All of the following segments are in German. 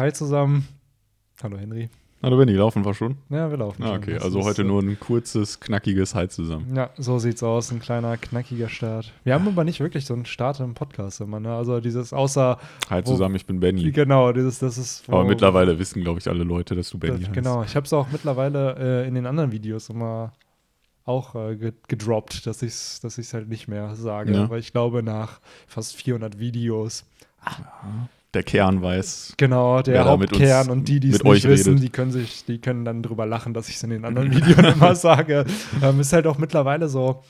Hi zusammen. Hallo Henry. Hallo Benny, laufen wir schon? Ja, wir laufen Ah, schon. okay, also heute äh, nur ein kurzes, knackiges Hi zusammen. Ja, so sieht's aus. Ein kleiner, knackiger Start. Wir haben aber nicht wirklich so einen Start im Podcast immer, ne? Also dieses außer, Hi Wo- zusammen, ich bin Benny. genau, dieses, das ist. wo- Aber mittlerweile wissen, glaube ich, alle Leute, dass du Benny heißt. Genau, ich habe es auch mittlerweile äh, in den anderen Videos immer auch äh, ge- gedroppt, dass ich es dass ich's halt nicht mehr sage. Ja. Weil ich glaube, nach fast 400 Videos Der Kern weiß. Genau, der Hauptkern und die, die es nicht wissen, redet. die können sich, die können dann drüber lachen, dass ich es in den anderen Videos immer sage. Ähm, ist halt auch mittlerweile so,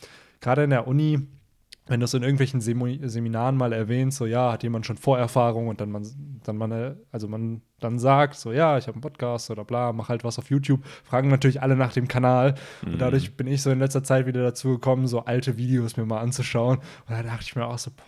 gerade in der Uni, wenn du es in irgendwelchen Semo- Seminaren mal erwähnst, so ja, hat jemand schon Vorerfahrung und dann man, dann man, also man dann sagt, so ja, ich habe einen Podcast oder bla, mach halt was auf YouTube, fragen natürlich alle nach dem Kanal. Mhm. Und dadurch bin ich so in letzter Zeit wieder dazu gekommen, so alte Videos mir mal anzuschauen. Und da dachte ich mir auch so, boah,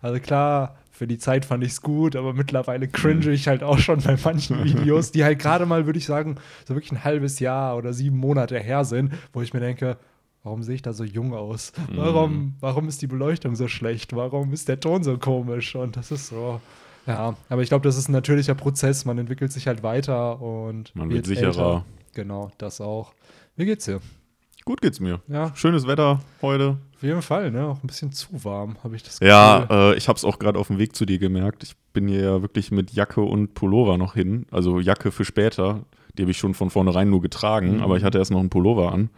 also klar, für die Zeit fand ich es gut, aber mittlerweile cringe ich halt auch schon bei manchen Videos, die halt gerade mal, würde ich sagen, so wirklich ein halbes Jahr oder sieben Monate her sind, wo ich mir denke, warum sehe ich da so jung aus? Warum, warum ist die Beleuchtung so schlecht? Warum ist der Ton so komisch? Und das ist so. Ja, aber ich glaube, das ist ein natürlicher Prozess. Man entwickelt sich halt weiter und Man wird sicherer. älter. Genau, das auch. Wie geht's dir? Gut geht's mir. Ja, Schönes Wetter heute. Auf jeden Fall, ne? Auch ein bisschen zu warm, habe ich das Gefühl. Ja, äh, ich habe es auch gerade auf dem Weg zu dir gemerkt. Ich bin hier ja wirklich mit Jacke und Pullover noch hin. Also Jacke für später. Die habe ich schon von vornherein nur getragen, Mhm. aber ich hatte erst noch einen Pullover an.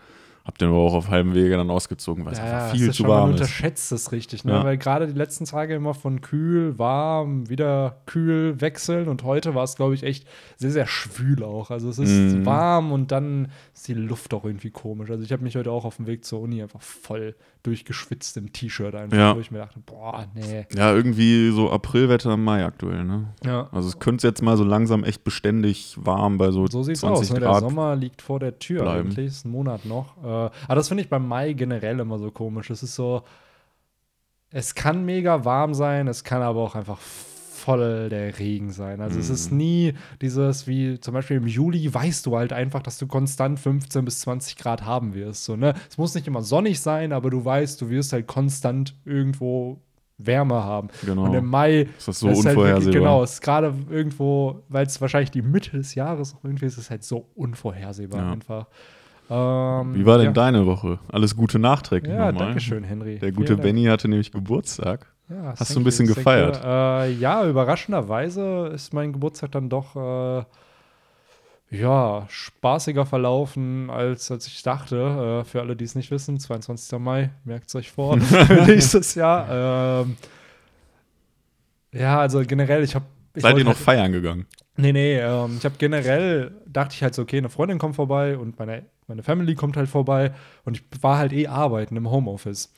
Hab den aber auch auf halbem Wege dann ausgezogen, weil es einfach viel das zu man warm ist. unterschätzt es richtig, ne? Ja. Weil gerade die letzten Tage immer von kühl, warm, wieder kühl wechseln und heute war es, glaube ich, echt sehr, sehr schwül auch. Also es ist Mhm. warm und dann ist die Luft auch irgendwie komisch. Also ich habe mich heute auch auf dem Weg zur Uni einfach voll durchgeschwitzt im T-Shirt einfach, Ja. wo ich mir dachte, boah, nee. Ja, irgendwie so Aprilwetter im Mai aktuell, ne? Ja. Also es könnte jetzt mal so langsam echt beständig warm bei so, So sieht's 20 aus. Ne? Der Grad. Sommer liegt vor der Tür bleiben. eigentlich, ist ein Monat noch. Äh, aber das finde ich beim Mai generell immer so komisch. Es ist so, es kann mega warm sein, es kann aber auch einfach voll der Regen sein. Also es ist Mhm. nie dieses, wie zum Beispiel im Juli weißt du halt einfach, dass du konstant 15 bis 20 Grad haben wirst. So, ne? Es muss nicht immer sonnig sein, aber du weißt, du wirst halt konstant irgendwo Wärme haben. Genau. Und im Mai ist das so ist halt unvorhersehbar. wirklich, genau, es ist gerade irgendwo, weil es wahrscheinlich die Mitte des Jahres auch irgendwie ist, ist es halt so unvorhersehbar Ja. einfach. Ähm, Wie war denn ja. deine Woche? Alles Gute nachträglich Ja, nochmal. danke schön, Henry. Der gute. Benny hatte nämlich Geburtstag. Ja, Hast du ein bisschen you, gefeiert? Äh, ja, überraschenderweise ist mein Geburtstag dann doch äh, ja, spaßiger verlaufen, als, als ich dachte. Äh, für alle, die es nicht wissen, 22. Mai, merkt es euch vor, nächstes Jahr. Ähm, ja, also generell, ich habe. Seid ihr noch feiern gegangen? Nee, nee, ähm, ich habe generell, dachte ich halt so, okay, eine Freundin kommt vorbei und meine, meine Family kommt halt vorbei und ich war halt eh arbeiten im Homeoffice.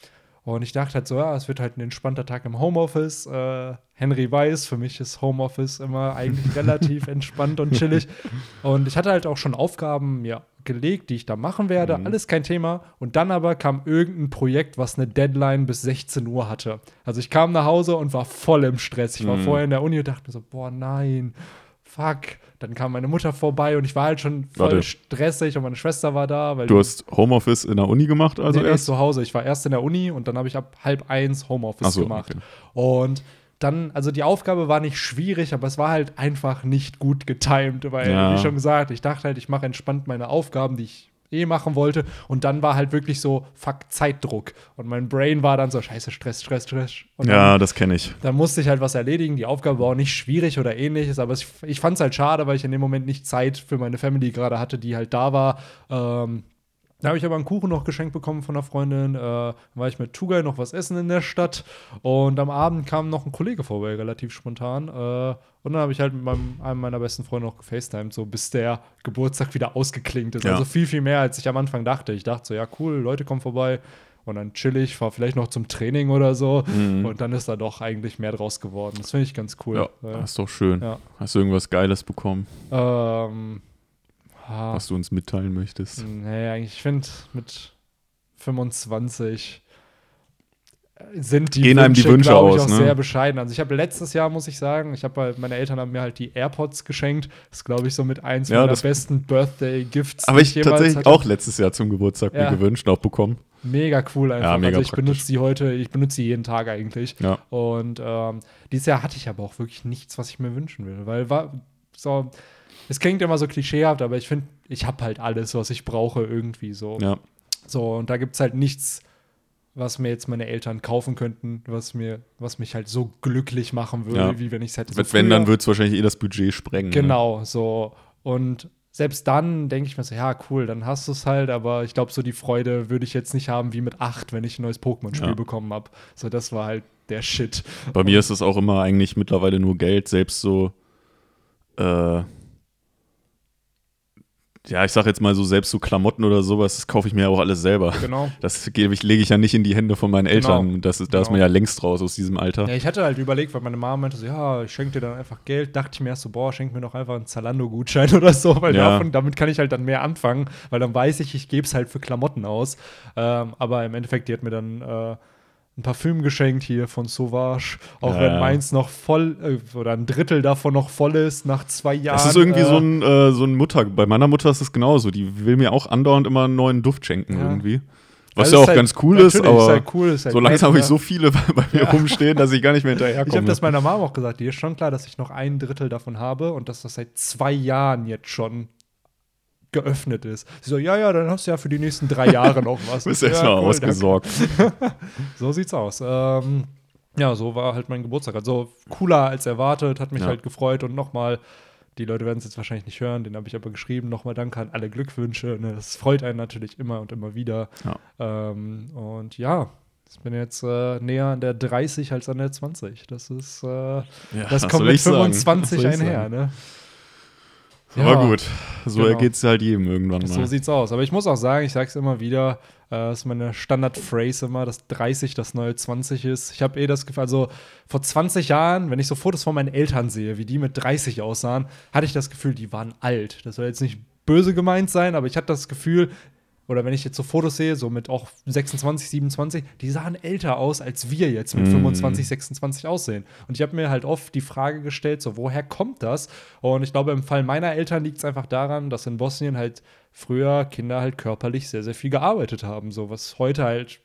Und ich dachte halt so, ja, es wird halt ein entspannter Tag im Homeoffice. Äh, Henry weiß, für mich ist Homeoffice immer eigentlich relativ entspannt und chillig. Und ich hatte halt auch schon Aufgaben mir gelegt, die ich da machen werde. Mhm. Alles kein Thema. Und dann aber kam irgendein Projekt, was eine Deadline bis 16 Uhr hatte. Also ich kam nach Hause und war voll im Stress. Ich war Mhm. vorher in der Uni und dachte mir so, boah, nein, fuck. Dann kam meine Mutter vorbei und ich war halt schon voll Warte. stressig und meine Schwester war da. Weil Du hast Homeoffice in der Uni gemacht, also nee, nee, erst? zu Hause. Ich war erst in der Uni und dann habe ich ab halb eins Homeoffice so, gemacht. okay. Und dann, also die Aufgabe war nicht schwierig, aber es war halt einfach nicht gut getimed, weil, Ja. wie schon gesagt, ich dachte halt, ich mache entspannt meine Aufgaben, die ich eh machen wollte. Und dann war halt wirklich so, fuck, Zeitdruck. Und mein Brain war dann so, scheiße, Stress, Stress, Stress. Und dann, Ja, das kenne ich. dann musste ich halt was erledigen. Die Aufgabe war auch nicht schwierig oder ähnliches, aber ich, ich fand es halt schade, weil ich in dem Moment nicht Zeit für meine Family gerade hatte, die halt da war. Ähm, da habe ich aber einen Kuchen noch geschenkt bekommen von einer Freundin. Äh, war ich mit Tugay noch was essen in der Stadt. Und am Abend kam noch ein Kollege vorbei, relativ spontan. Äh, und dann habe ich halt mit meinem, einem meiner besten Freunde noch gefacetimed, so bis der Geburtstag wieder ausgeklingt ist. Ja. Also viel, viel mehr, als ich am Anfang dachte. Ich dachte so, ja, cool, Leute kommen vorbei. Und dann chill ich, fahre vielleicht noch zum Training oder so. Mhm. Und dann ist da doch eigentlich mehr draus geworden. Das finde ich ganz cool. Ja, das ist doch schön. ja. Hast du irgendwas Geiles bekommen, Ähm, ah, was du uns mitteilen möchtest? nee, eigentlich, ich finde, mit 25 sind die Gehen einem die Wünsche ich, aus, auch ne? sehr bescheiden. Also ich habe letztes Jahr, muss ich sagen, ich habe meine Eltern haben mir halt die AirPods geschenkt. Das ist, glaube ich, so mit eins Ja, meiner besten Birthday-Gifts. Habe die ich tatsächlich hatte. auch letztes Jahr zum Geburtstag Ja. mir gewünscht, auch bekommen. Mega cool einfach. Ja, mega also ich praktisch. benutze die heute, ich benutze die jeden Tag eigentlich. Ja. Und ähm, dieses Jahr hatte ich aber auch wirklich nichts, was ich mir wünschen will. Weil war, so, es klingt immer so klischeehaft, aber ich finde, ich habe halt alles, was ich brauche, irgendwie so. Ja. So, und da gibt es halt nichts, was mir jetzt meine Eltern kaufen könnten, was mir, was mich halt so glücklich machen würde, Ja. wie wenn ich es hätte. so Wenn, wenn, dann früher. wird es wahrscheinlich eh das Budget sprengen. Ne? Genau, so. Und selbst dann denke ich mir so, ja, cool, dann hast du es halt, aber ich glaube, so die Freude würde ich jetzt nicht haben wie mit acht, wenn ich ein neues Pokémon-Spiel Ja. bekommen habe. So, das war halt der Shit. Bei mir ist es auch immer eigentlich mittlerweile nur Geld, selbst so, äh, ja, ich sag jetzt mal so, selbst so Klamotten oder sowas, das kaufe ich mir auch alles selber. Genau. Das gebe ich, lege ich ja nicht in die Hände von meinen Eltern. Genau. Das ist, da ist Genau. man ja längst raus aus diesem Alter. Ja, ich hatte halt überlegt, weil meine Mama meinte so, ja, ich schenke dir dann einfach Geld. Dachte ich mir erst so, boah, schenk mir doch einfach einen Zalando-Gutschein oder so, weil Ja. davon, damit kann ich halt dann mehr anfangen, weil dann weiß ich, ich gebe es halt für Klamotten aus. Ähm, aber im Endeffekt, die hat mir dann äh, ein Parfüm geschenkt hier von Sauvage, auch Ja, wenn meins noch voll äh, oder ein Drittel davon noch voll ist nach zwei Jahren. Das ist irgendwie äh, so ein, äh, so ein Mutter. Bei meiner Mutter ist es genauso. Die will mir auch andauernd immer einen neuen Duft schenken Ja. irgendwie. Was Also ja auch halt- ganz cool ist, aber halt cool, halt so langsam habe ich so viele bei, bei mir Ja. rumstehen, dass ich gar nicht mehr Ich habe hinterherkomme. das meiner Mama auch gesagt, dir ist schon klar, dass ich noch ein Drittel davon habe und dass das seit zwei Jahren jetzt schon geöffnet ist. Sie so, ja, ja, dann hast du ja für die nächsten drei Jahre noch was. Du bist ja, erstmal cool, ausgesorgt. So sieht's aus. Ähm, ja, so war halt mein Geburtstag. Also cooler als erwartet, hat mich Ja. halt gefreut und nochmal, die Leute werden es jetzt wahrscheinlich nicht hören, den habe ich aber geschrieben. Nochmal danke an alle Glückwünsche. Ne? Das freut einen natürlich immer und immer wieder. Ja. Ähm, und ja, ich bin jetzt äh, näher an der 30 als an der 20. Das ist, äh, Ja, das kommt mit ich sagen? 25 Was soll ich einher, sagen? Ne? Aber Ja, gut, so genau. ergeht es halt jedem irgendwann So mal. sieht's aus. Aber ich muss auch sagen, ich sag's immer wieder, äh, das ist meine Standardphrase immer, dass 30 das neue 20 ist. Ich habe eh das Gefühl, also vor 20 Jahren, wenn ich so Fotos von meinen Eltern sehe, wie die mit 30 aussahen, hatte ich das Gefühl, die waren alt. Das soll jetzt nicht böse gemeint sein, aber ich hatte das Gefühl, oder wenn ich jetzt so Fotos sehe, so mit auch 26, 27, die sahen älter aus, als wir jetzt mit Mhm. 25, 26 aussehen. Und ich habe mir halt oft die Frage gestellt, so woher kommt das? Und ich glaube, im Fall meiner Eltern liegt es einfach daran, dass in Bosnien halt früher Kinder halt körperlich sehr, sehr viel gearbeitet haben. So was heute halt,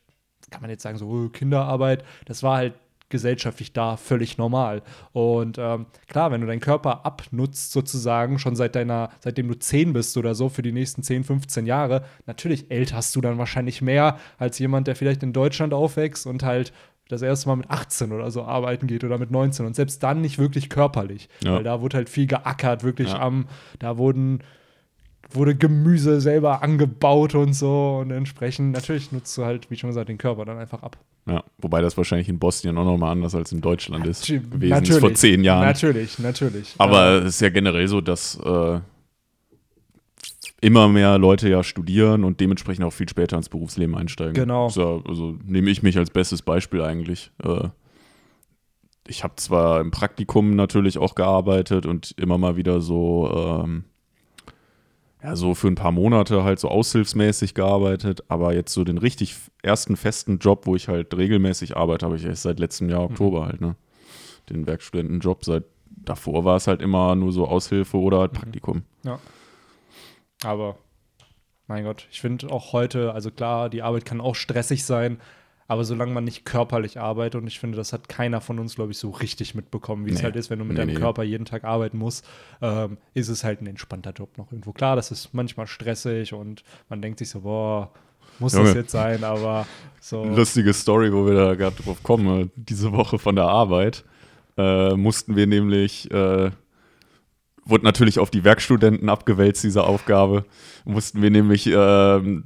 kann man jetzt sagen, so oh, Kinderarbeit, das war halt gesellschaftlich da völlig normal. Und ähm, klar, wenn du deinen Körper abnutzt, sozusagen, schon seit deiner, seitdem du 10 bist oder so, für die nächsten 10, 15 Jahre, natürlich älterst du dann wahrscheinlich mehr als jemand, der vielleicht in Deutschland aufwächst und halt das erste Mal mit 18 oder so arbeiten geht oder mit 19 und selbst dann nicht wirklich körperlich, Ja. weil da wurde halt viel geackert, wirklich Ja. am, da wurden wurde Gemüse selber angebaut und so und entsprechend natürlich nutzt du halt, wie schon gesagt, den Körper dann einfach ab. Ja, wobei das wahrscheinlich in Bosnien auch nochmal anders als in Deutschland ist. Natürlich. Gewesen ist vor zehn Jahren. Natürlich, natürlich. Aber es ist ja generell so, dass äh, immer mehr Leute ja studieren und dementsprechend auch viel später ins Berufsleben einsteigen. Genau. Ja, also nehme ich mich als bestes Beispiel eigentlich. Äh, ich habe zwar im Praktikum natürlich auch gearbeitet und immer mal wieder so, ähm, ja, so für ein paar Monate halt so aushilfsmäßig gearbeitet, aber jetzt so den richtig ersten festen Job, wo ich halt regelmäßig arbeite, habe ich erst seit letztem Jahr Oktober halt, ne? Den Werkstudentenjob seit davor war es halt immer nur so Aushilfe oder halt Praktikum. aber mein Gott, ich finde auch heute, also klar, die Arbeit kann auch stressig sein, aber solange man nicht körperlich arbeitet, und ich finde, das hat keiner von uns, glaube ich, so richtig mitbekommen, wie es Nee. halt ist, wenn du mit Nee, deinem nee. Körper jeden Tag arbeiten musst, ähm, ist es halt ein entspannter Job noch irgendwo. Klar, das ist manchmal stressig und man denkt sich so, boah, muss das Junge. jetzt sein, aber so. Lustige Story, wo wir da gerade drauf kommen. Diese Woche von der Arbeit äh, mussten wir nämlich, äh, wurde natürlich auf die Werkstudenten abgewälzt, diese Aufgabe. Mussten wir nämlich, ähm,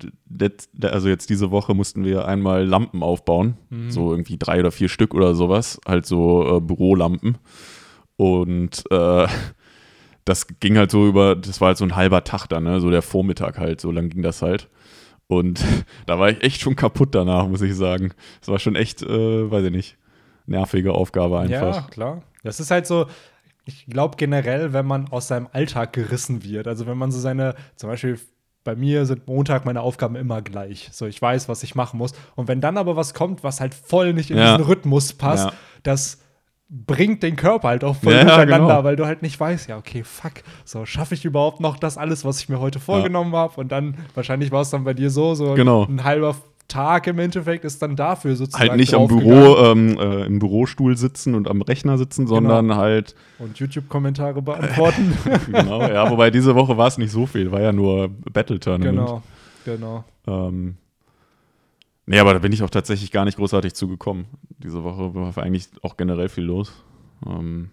also jetzt diese Woche mussten wir einmal Lampen aufbauen. Mhm. So irgendwie drei oder vier Stück oder sowas. Halt so äh, Bürolampen. Und äh, das ging halt so über, das war halt so ein halber Tag dann, ne? so der Vormittag halt, so lang ging das halt. Und da war ich echt schon kaputt danach, muss ich sagen. Es war schon echt, äh, weiß ich nicht, nervige Aufgabe einfach. Ja, klar. Das ist halt so, ich glaube generell, wenn man aus seinem Alltag gerissen wird, also wenn man so seine, zum Beispiel bei mir sind Montag meine Aufgaben immer gleich. So, ich weiß, was ich machen muss. Und wenn dann aber was kommt, was halt voll nicht in Ja. diesen Rhythmus passt, Ja. das bringt den Körper halt auch voll Ja, durcheinander, genau. weil du halt nicht weißt, ja, okay, fuck, so schaffe ich überhaupt noch das alles, was ich mir heute vorgenommen habe? Und dann, wahrscheinlich war es dann bei dir so, so Genau. ein halber Tag im Endeffekt ist dann dafür sozusagen. Halt nicht am Büro, ähm, äh, im Bürostuhl sitzen und am Rechner sitzen, sondern Genau. halt, Und YouTube-Kommentare beantworten. genau, ja, wobei diese Woche war es nicht so viel, war ja nur Battle Tournament. genau, genau. Ähm, nee, aber da bin ich auch tatsächlich gar nicht großartig zugekommen. Diese Woche war eigentlich auch generell viel los. Ähm,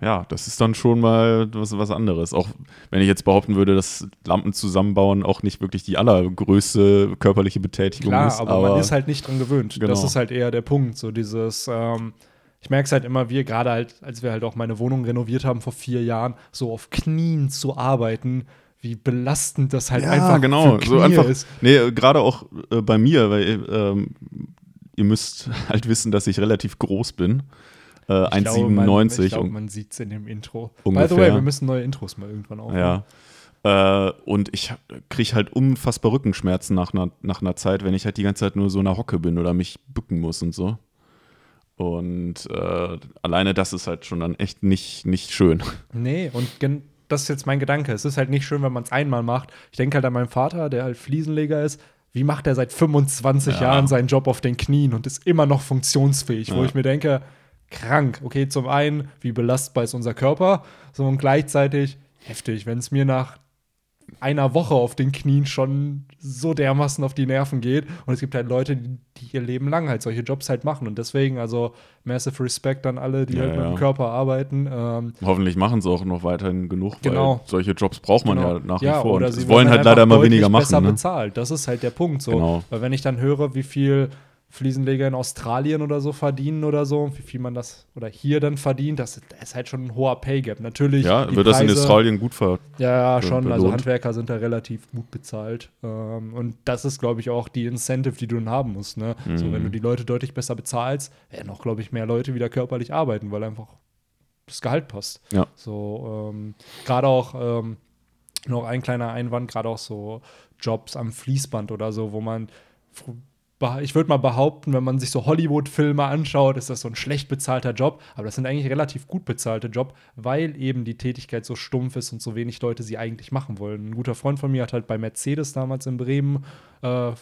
ja, das ist dann schon mal was, was anderes. Auch wenn ich jetzt behaupten würde, dass Lampen zusammenbauen auch nicht wirklich die allergrößte körperliche Betätigung Klar, ist. aber, man ist halt nicht dran gewöhnt. Genau. Das ist halt eher der Punkt. So dieses, ähm, ich merke es halt immer, wir gerade halt, als wir halt auch meine Wohnung renoviert haben vor vier Jahren, so auf Knien zu arbeiten, wie belastend das halt ja, einfach genau. für Knie so einfach, ist. Nee, gerade auch äh, bei mir, weil ähm, ihr müsst halt wissen, dass ich relativ groß bin. Äh, Ich glaube, man- 1,97 Ich glaube, und man sieht es in dem Intro. By Ungefähr. the way, wir müssen neue Intros mal irgendwann aufnehmen. Ja. Äh, und ich kriege halt unfassbar Rückenschmerzen nach einer, nach einer Zeit, wenn ich halt die ganze Zeit nur so in der Hocke bin oder mich bücken muss und so. Und äh, alleine das ist halt schon dann echt nicht, nicht schön. Nee, und das ist jetzt mein Gedanke. Es ist halt nicht schön, wenn man es einmal macht. Ich denke halt an meinen Vater, der halt Fliesenleger ist. Wie macht er seit 25 Ja. Jahren seinen Job auf den Knien und ist immer noch funktionsfähig? Wo Ja. ich mir denke, krank. Okay, zum einen, wie belastbar ist unser Körper? So und gleichzeitig heftig, wenn es mir nach einer Woche auf den Knien schon so dermaßen auf die Nerven geht. Und es gibt halt Leute, die, ihr Leben lang halt solche Jobs halt machen. Und deswegen, also massive Respect an alle, die Ja, halt mit ja. dem Körper arbeiten. Ähm, Hoffentlich machen sie auch noch weiterhin genug, Genau. weil solche Jobs braucht man Genau. ja nach wie Ja, vor. oder Und sie wollen halt leider immer weniger besser machen. Ne? bezahlt. Das ist halt der Punkt. So. Genau. Weil wenn ich dann höre, wie viel Fliesenleger in Australien oder so verdienen oder so, wie viel man das oder hier dann verdient, das, ist halt schon ein hoher Pay Gap. Natürlich. Ja, wird das in Preise- Australien gut ver. Ja, ja, schon. Also belohnt. Handwerker sind da relativ gut bezahlt. Ähm, und das ist, glaube ich, auch die Incentive, die du dann haben musst. Ne? So, Mhm. wenn du die Leute deutlich besser bezahlst, werden auch, glaube ich, mehr Leute wieder körperlich arbeiten, weil einfach das Gehalt passt. Ja. So, ähm, gerade auch ähm, noch ein kleiner Einwand, gerade auch so Jobs am Fließband oder so, wo man ich würde mal behaupten, wenn man sich so Hollywood-Filme anschaut, ist das so ein schlecht bezahlter Job, aber das sind eigentlich relativ gut bezahlte Job, weil eben die Tätigkeit so stumpf ist und so wenig Leute sie eigentlich machen wollen. Ein guter Freund von mir hat halt bei Mercedes damals in Bremen äh, äh,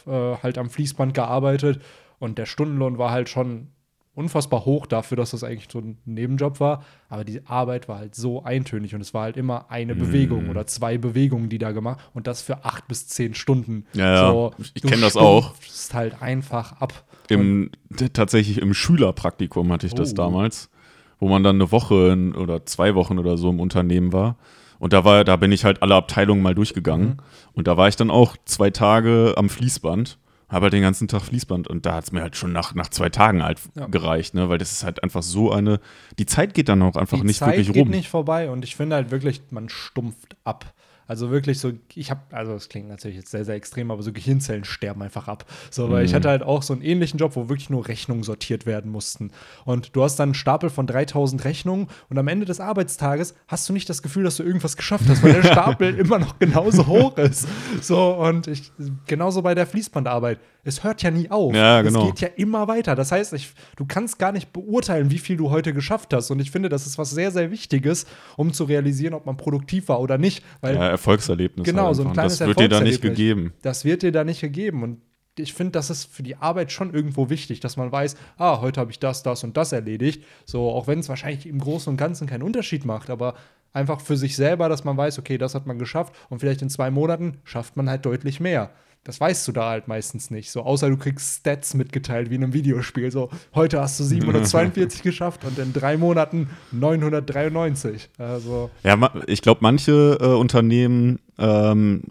halt am Fließband gearbeitet und der Stundenlohn war halt schon unfassbar hoch dafür, dass das eigentlich so ein Nebenjob war. Aber die Arbeit war halt so eintönig und es war halt immer eine Bewegung oder zwei Bewegungen, die da gemacht und das für acht bis zehn Stunden. Ja. So, Ich du kenn das auch. stumpfst halt einfach ab. Im, tatsächlich im Schülerpraktikum hatte ich das Oh. damals, wo man dann eine Woche oder zwei Wochen oder so im Unternehmen war. Und da war, da bin ich halt alle Abteilungen mal durchgegangen. Mhm. Und da war ich dann auch zwei Tage am Fließband, habe halt den ganzen Tag Fließband und da hat es mir halt schon nach, nach zwei Tagen halt Ja. gereicht, ne? Weil das ist halt einfach so eine. Die Zeit geht dann auch einfach die nicht Zeit wirklich geht rum. nicht vorbei und ich finde halt wirklich, man stumpft ab. Also wirklich so, ich habe, also es klingt natürlich jetzt sehr, sehr extrem, aber so Gehirnzellen sterben einfach ab. So, weil Mhm. ich hatte halt auch so einen ähnlichen Job, wo wirklich nur Rechnungen sortiert werden mussten. Und du hast dann einen Stapel von 3000 Rechnungen und am Ende des Arbeitstages hast du nicht das Gefühl, dass du irgendwas geschafft hast, weil der Stapel immer noch genauso hoch ist. So, und ich, genauso bei der Fließbandarbeit. Es hört ja nie auf. Ja, genau. Es geht ja immer weiter. Das heißt, ich, du kannst gar nicht beurteilen, wie viel du heute geschafft hast. Und ich finde, das ist was sehr, sehr Wichtiges, um zu realisieren, ob man produktiv war oder nicht. Weil ja, Erfolgserlebnis. Genau, halt so ein kleines Das wird dir da nicht gegeben. das wird dir da nicht gegeben. Und ich finde, das ist für die Arbeit schon irgendwo wichtig, dass man weiß, ah, heute habe ich das, das und das erledigt. So, auch wenn es wahrscheinlich im Großen und Ganzen keinen Unterschied macht, aber einfach für sich selber, dass man weiß, okay, das hat man geschafft und vielleicht in zwei Monaten schafft man halt deutlich mehr. Das weißt du da halt meistens nicht. So, außer du kriegst Stats mitgeteilt wie in einem Videospiel. So, heute hast du 742 geschafft und in drei Monaten 993. Also, Ja, ich glaube, manche äh, Unternehmen ähm,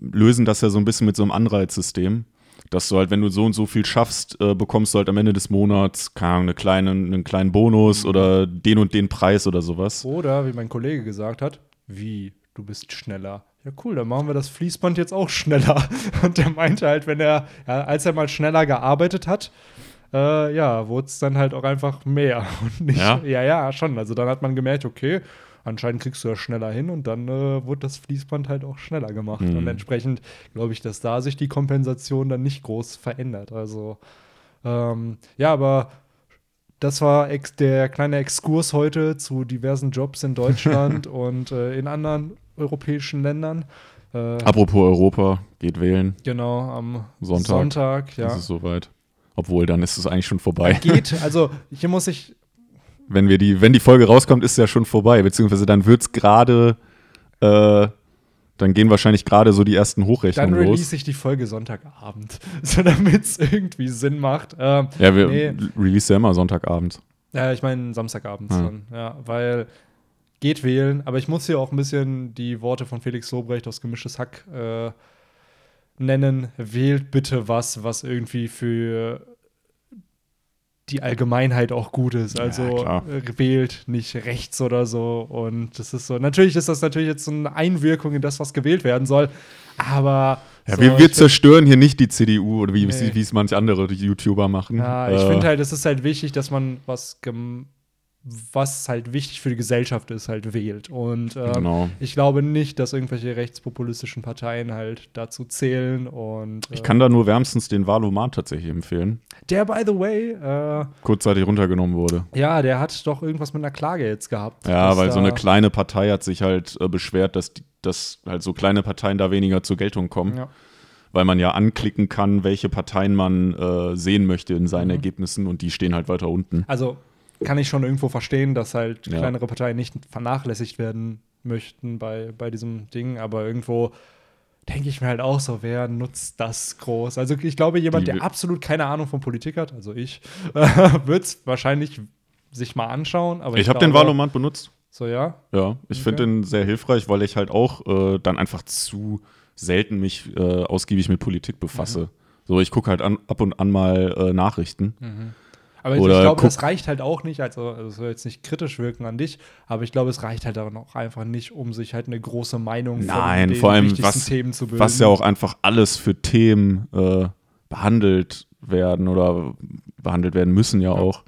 lösen das ja so ein bisschen mit so einem Anreizsystem. Dass du halt, wenn du so und so viel schaffst, äh, bekommst du halt am Ende des Monats keine Ahnung, eine kleine, einen kleinen Bonus oder den und den Preis oder sowas. Oder, wie mein Kollege gesagt hat, wie, du bist schneller. Ja, cool, dann machen wir das Fließband jetzt auch schneller. Und er meinte halt, wenn er, ja, als er mal schneller gearbeitet hat, äh, ja, wurde es dann halt auch einfach mehr. Und nicht, Ja? ja, ja, schon. Also dann hat man gemerkt, okay, anscheinend kriegst du das schneller hin und dann äh, wurde das Fließband halt auch schneller gemacht. Mhm. Und entsprechend glaube ich, dass da sich die Kompensation dann nicht groß verändert. Also, ähm, ja, aber das war der kleine Exkurs heute zu diversen Jobs in Deutschland und äh, in anderen europäischen Ländern. Äh, Apropos Europa, geht wählen. Genau, am Sonntag. Sonntag ja. Ist es soweit. Obwohl, dann ist es eigentlich schon vorbei. Geht, also hier muss ich, Wenn, wir die, wenn die Folge rauskommt, ist es ja schon vorbei. Beziehungsweise dann wird es gerade, äh, dann gehen wahrscheinlich gerade so die ersten dann Hochrechnungen release los. ich die Folge Sonntagabend, so damit es irgendwie Sinn macht. Ähm, Ja, wir nee. release ja immer Sonntagabend. Ja, ich meine Samstagabends Ja. dann, ja, weil geht wählen, aber ich muss hier auch ein bisschen die Worte von Felix Lobrecht aus Gemischtes Hack äh, nennen. Wählt bitte was, was irgendwie für die Allgemeinheit auch gut ist. Ja, Also klar. äh, wählt nicht rechts oder so. Und das ist so, natürlich ist das natürlich jetzt so eine Einwirkung in das, was gewählt werden soll. Aber Ja, so, wir, wir zerstören hier nicht die CDU oder wie Nee. es manche andere YouTuber machen. Ja, ich Äh, finde halt, es ist halt wichtig, dass man was, gem- was halt wichtig für die Gesellschaft ist, halt wählt. Und ähm, Genau. ich glaube nicht, dass irgendwelche rechtspopulistischen Parteien halt dazu zählen. Und äh, Ich kann da nur wärmstens den Valomat tatsächlich empfehlen. der, by the way, äh, Kurzzeitig runtergenommen wurde. ja, der hat doch irgendwas mit einer Klage jetzt gehabt. Ja, weil so eine kleine Partei hat sich halt äh, beschwert, dass, die, dass halt so kleine Parteien da weniger zur Geltung kommen. Ja. Weil man ja anklicken kann, welche Parteien man äh, sehen möchte in seinen Mhm. Ergebnissen und die stehen halt weiter unten. Also kann ich schon irgendwo verstehen, dass halt Ja. kleinere Parteien nicht vernachlässigt werden möchten bei, bei diesem Ding, aber irgendwo denke ich mir halt auch so, wer nutzt das groß? Also ich glaube, jemand, der absolut keine Ahnung von Politik hat, also ich, wird es wahrscheinlich sich mal anschauen. Aber Ich, ich, habe den Valomat benutzt. So, ja. Ja, ich Okay. finde den sehr hilfreich, weil ich halt auch äh, dann einfach zu selten mich äh, ausgiebig mit Politik befasse. Mhm. So, ich gucke halt an, ab und an mal äh, Nachrichten. Aber ich Oder glaube, das reicht halt auch nicht, also es soll jetzt nicht kritisch wirken an dich, aber ich glaube, es reicht halt auch einfach nicht, um sich halt eine große Meinung Nein, vor allem, wichtigsten was- Themen zu bilden. Was ja auch einfach alles für Themen äh, behandelt werden oder behandelt werden müssen ja, Ja. auch.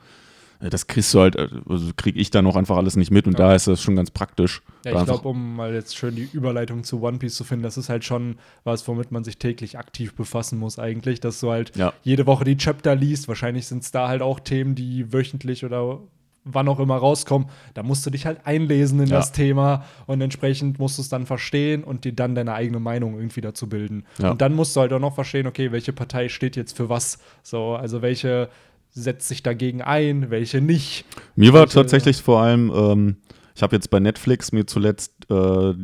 Äh, Das kriegst du halt, äh, also kriege ich dann auch einfach alles nicht mit und Ja. da ist das schon ganz praktisch. Ja, Da ich glaube, um mal jetzt schön die Überleitung zu One Piece zu finden, das ist halt schon was, womit man sich täglich aktiv befassen muss eigentlich, dass du halt Ja. jede Woche die Chapter liest. Wahrscheinlich sind es da halt auch Themen, die wöchentlich oder wann auch immer rauskommen. Da musst du dich halt einlesen in Ja. das Thema und entsprechend musst du es dann verstehen und dir dann deine eigene Meinung irgendwie dazu bilden. Und dann musst du halt auch noch verstehen, okay, welche Partei steht jetzt für was. So, also welche setzt sich dagegen ein, welche nicht. Mir war Welche- tatsächlich vor allem, ähm, ich habe jetzt bei Netflix mir zuletzt äh,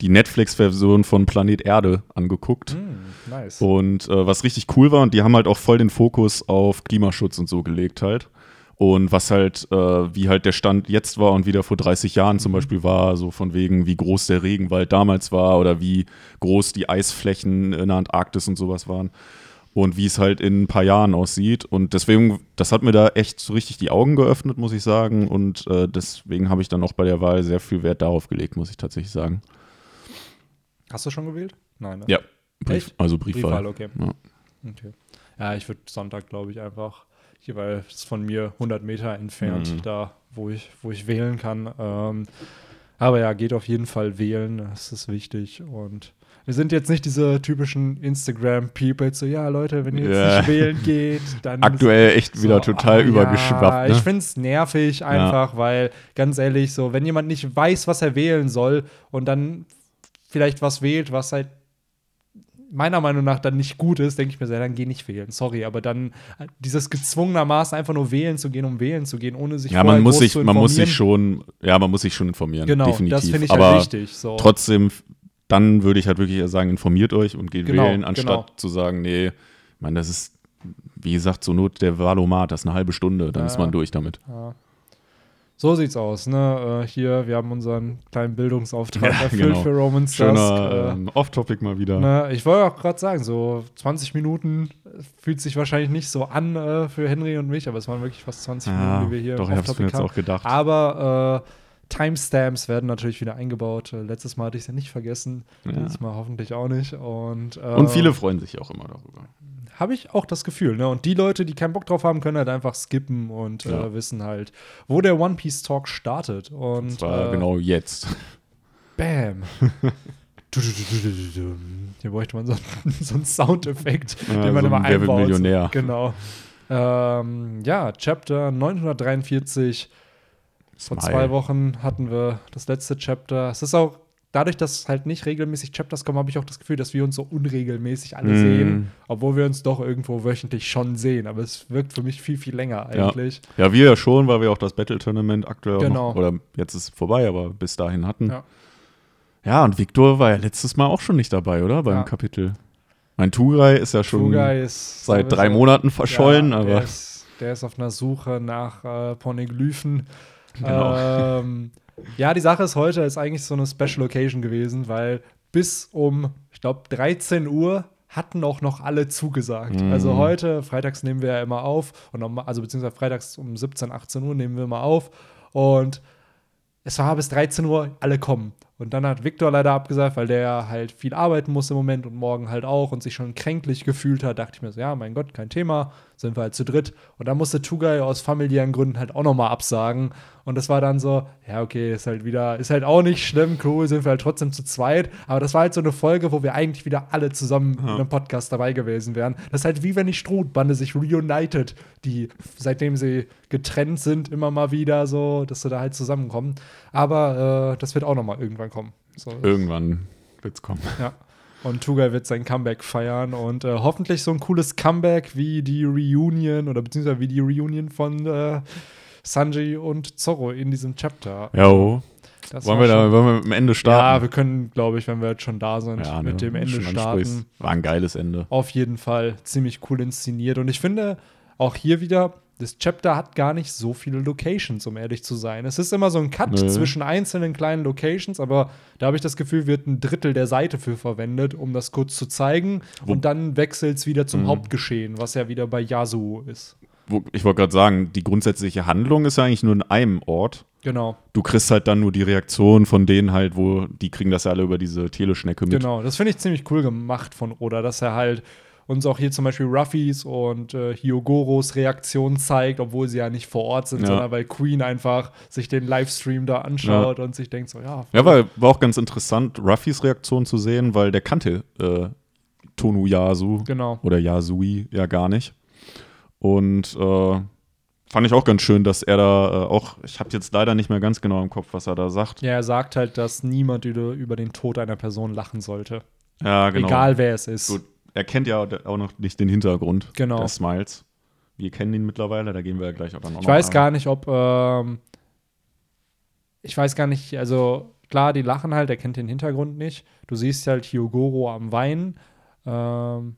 die- Netflix-Version von Planet Erde angeguckt. Hm, nice. Und äh, was richtig cool war, und die haben halt auch voll den Fokus auf Klimaschutz und so gelegt halt. Und was halt, äh, wie halt der Stand jetzt war und wie der vor 30 Jahren zum Beispiel war, so von wegen, wie groß der Regenwald damals war oder wie groß die Eisflächen in der Antarktis und sowas waren. Und wie es halt in ein paar Jahren aussieht. Und deswegen, das hat mir da echt so richtig die Augen geöffnet, muss ich sagen. Und äh, deswegen habe ich dann auch bei der Wahl sehr viel Wert darauf gelegt, muss ich tatsächlich sagen. Hast du schon gewählt? Nein, ne? Ja, Brief, Echt? also Briefwahl. Briefwahl, okay. Ja. Okay. Ja, ich würde Sonntag, glaube ich, einfach hier, weil es von mir 100 Meter entfernt, Mhm. da, wo ich, wo ich wählen kann. Ähm, aber ja, geht auf jeden Fall wählen, das ist wichtig. Und wir sind jetzt nicht diese typischen Instagram-People, so, ja, Leute, wenn ihr jetzt Ja. nicht wählen geht, dann. Aktuell echt wieder So, total ah, übergeschwappt. Ja, Ne? ich finde es nervig einfach, weil ganz ehrlich, so, wenn jemand nicht weiß, was er wählen soll und dann vielleicht was wählt, was halt meiner Meinung nach dann nicht gut ist, denke ich mir, sehr, dann geh nicht wählen. Sorry, aber dann äh, dieses gezwungenermaßen einfach nur wählen zu gehen, um wählen zu gehen, ohne sich Ja, man muss sich, zu man muss sich informieren. schon, ja, man muss sich schon informieren. Genau, definitiv. das finde ich Aber halt wichtig. So. trotzdem, dann würde ich halt wirklich sagen, informiert euch und geht Genau, wählen, anstatt genau. zu sagen, nee, ich meine, das ist, wie gesagt, zur Not der Valomat, das ist eine halbe Stunde, dann Ja. ist man durch damit. Ja. So sieht's aus, ne? Äh, hier, wir haben unseren kleinen Bildungsauftrag Ja, erfüllt genau. für Romans Dusk. Schöner Äh, ähm, Off-Topic mal wieder. Ne, ich wollte auch gerade sagen, so 20 Minuten äh, fühlt sich wahrscheinlich nicht so an äh, für Henry und mich, aber es waren wirklich fast 20 ja, Minuten, die wir hier doch, ich hab's mir jetzt auch gedacht. Aber äh, Timestamps werden natürlich wieder eingebaut. Äh, letztes Mal hatte ich es ja nicht vergessen. Ja. Dieses Mal hoffentlich auch nicht. Und, äh, und viele freuen sich auch immer darüber. habe ich auch das Gefühl. Ne? Und die Leute, die keinen Bock drauf haben, können halt einfach skippen und Ja. äh, wissen halt, wo der One Piece Talk startet. Und Und zwar äh, genau jetzt. Bam. Hier bräuchte man so, so einen Soundeffekt, Ja, den man so immer ein Wer wird einbaut. Millionär. Genau. Ähm, ja, Chapter 943. Vor Smile. zwei Wochen hatten wir das letzte Chapter. Es ist auch dadurch, dass halt nicht regelmäßig Chapters kommen, habe ich auch das Gefühl, dass wir uns so unregelmäßig alle Mhm. sehen, obwohl wir uns doch irgendwo wöchentlich schon sehen. Aber es wirkt für mich viel, viel länger Ja. eigentlich. Ja, wir ja schon, weil wir auch das Battle Tournament aktuell Genau. noch, oder jetzt ist es vorbei, aber bis dahin hatten. Ja. Ja, und Victor war ja letztes Mal auch schon nicht dabei, oder? Beim Ja. Kapitel. Mein Tugai ist ja schon ist seit drei Monaten verschollen, ja, aber Der ist, der ist auf einer Suche nach äh, Pornoglyphen. Genau. Ähm, ja, die Sache ist, heute ist eigentlich so eine Special Occasion gewesen, weil bis um, ich glaube, 13 Uhr hatten auch noch alle zugesagt. Mhm. Also heute, freitags nehmen wir ja immer auf, und um, also beziehungsweise freitags um 17, 18 Uhr nehmen wir immer auf. Und es war bis 13 Uhr, alle kommen. Und dann hat Viktor leider abgesagt, weil der halt viel arbeiten muss im Moment und morgen halt auch und sich schon kränklich gefühlt hat. Dachte ich mir so, ja, mein Gott, kein Thema, sind wir halt zu dritt. Und dann musste Tugai aus familiären Gründen halt auch nochmal absagen. Und das war dann so, ja, okay, ist halt wieder, ist halt auch nicht schlimm, cool, sind wir halt trotzdem zu zweit. Aber das war halt so eine Folge, wo wir eigentlich wieder alle zusammen in einem Podcast dabei gewesen wären. Das ist halt wie wenn die Strohbande sich reunited, die seitdem sie getrennt sind, immer mal wieder so, dass sie da halt zusammenkommen. Aber äh, das wird auch nochmal irgendwann kommen. So, irgendwann wird's kommen. ja. Und Tugai wird sein Comeback feiern und äh, hoffentlich so ein cooles Comeback wie die Reunion oder beziehungsweise wie die Reunion von äh, Sanji und Zorro in diesem Chapter. Jo. Das Wollen wir da wollen wir mit dem Ende Ja, starten? wir können, glaube ich, wenn wir jetzt schon da sind, Ja, mit ne, dem Ende starten. War ein geiles Ende. Auf jeden Fall ziemlich cool inszeniert. Und ich finde auch hier wieder, das Chapter hat gar nicht so viele Locations, um ehrlich zu sein. Es ist immer so ein Cut Nö. zwischen einzelnen kleinen Locations, aber da habe ich das Gefühl, wird ein Drittel der Seite für verwendet, um das kurz zu zeigen. Wo- und dann wechselt es wieder zum Mhm. Hauptgeschehen, was ja wieder bei Yasuo ist. Ich wollte gerade sagen, die grundsätzliche Handlung ist ja eigentlich nur in einem Ort. Genau, Du kriegst halt dann nur die Reaktion von denen halt, wo die kriegen das ja alle über diese Teleschnecke mit. genau. Das finde ich ziemlich cool gemacht von Oda, dass er halt uns auch hier zum Beispiel Ruffys und äh, Hyogoros Reaktion zeigt, obwohl sie ja nicht vor Ort sind, Ja. sondern weil Queen einfach sich den Livestream da anschaut und sich denkt so, ja, Ja, war, war auch ganz interessant, Ruffys Reaktion zu sehen, weil der kannte äh, Tonu Yasu genau. oder Yasui ja gar nicht. Und äh, fand ich auch ganz schön, dass er da äh, auch, ich habe jetzt leider nicht mehr ganz genau im Kopf, was er da sagt. Ja, er sagt halt, dass niemand über, über den Tod einer Person lachen sollte. Ja, genau. Egal wer es ist. Gut. Er kennt ja auch noch nicht den Hintergrund Genau. der Smiles. Wir kennen ihn mittlerweile, da gehen wir ja gleich auch dann auch Ich noch weiß ein. gar nicht, ob. Ähm, ich weiß gar nicht, also klar, die lachen halt, er kennt den Hintergrund nicht. Du siehst halt Hyogoro am Weinen. Ähm,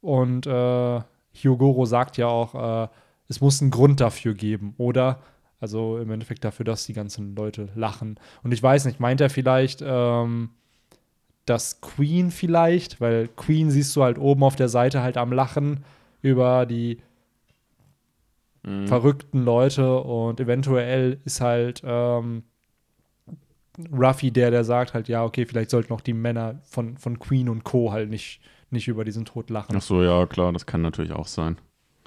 und äh, Hyogoro sagt ja auch, äh, es muss einen Grund dafür geben, oder? Also im Endeffekt dafür, dass die ganzen Leute lachen. Und ich weiß nicht, meint er vielleicht, ähm, dass Queen vielleicht, weil Queen siehst du halt oben auf der Seite halt am Lachen über die Mhm. verrückten Leute und eventuell ist halt ähm, Ruffy der, der sagt halt, ja, okay, vielleicht sollten auch die Männer von, von Queen und Co. halt nicht, nicht über diesen Tod lachen. Ach so, ja, klar, das kann natürlich auch sein.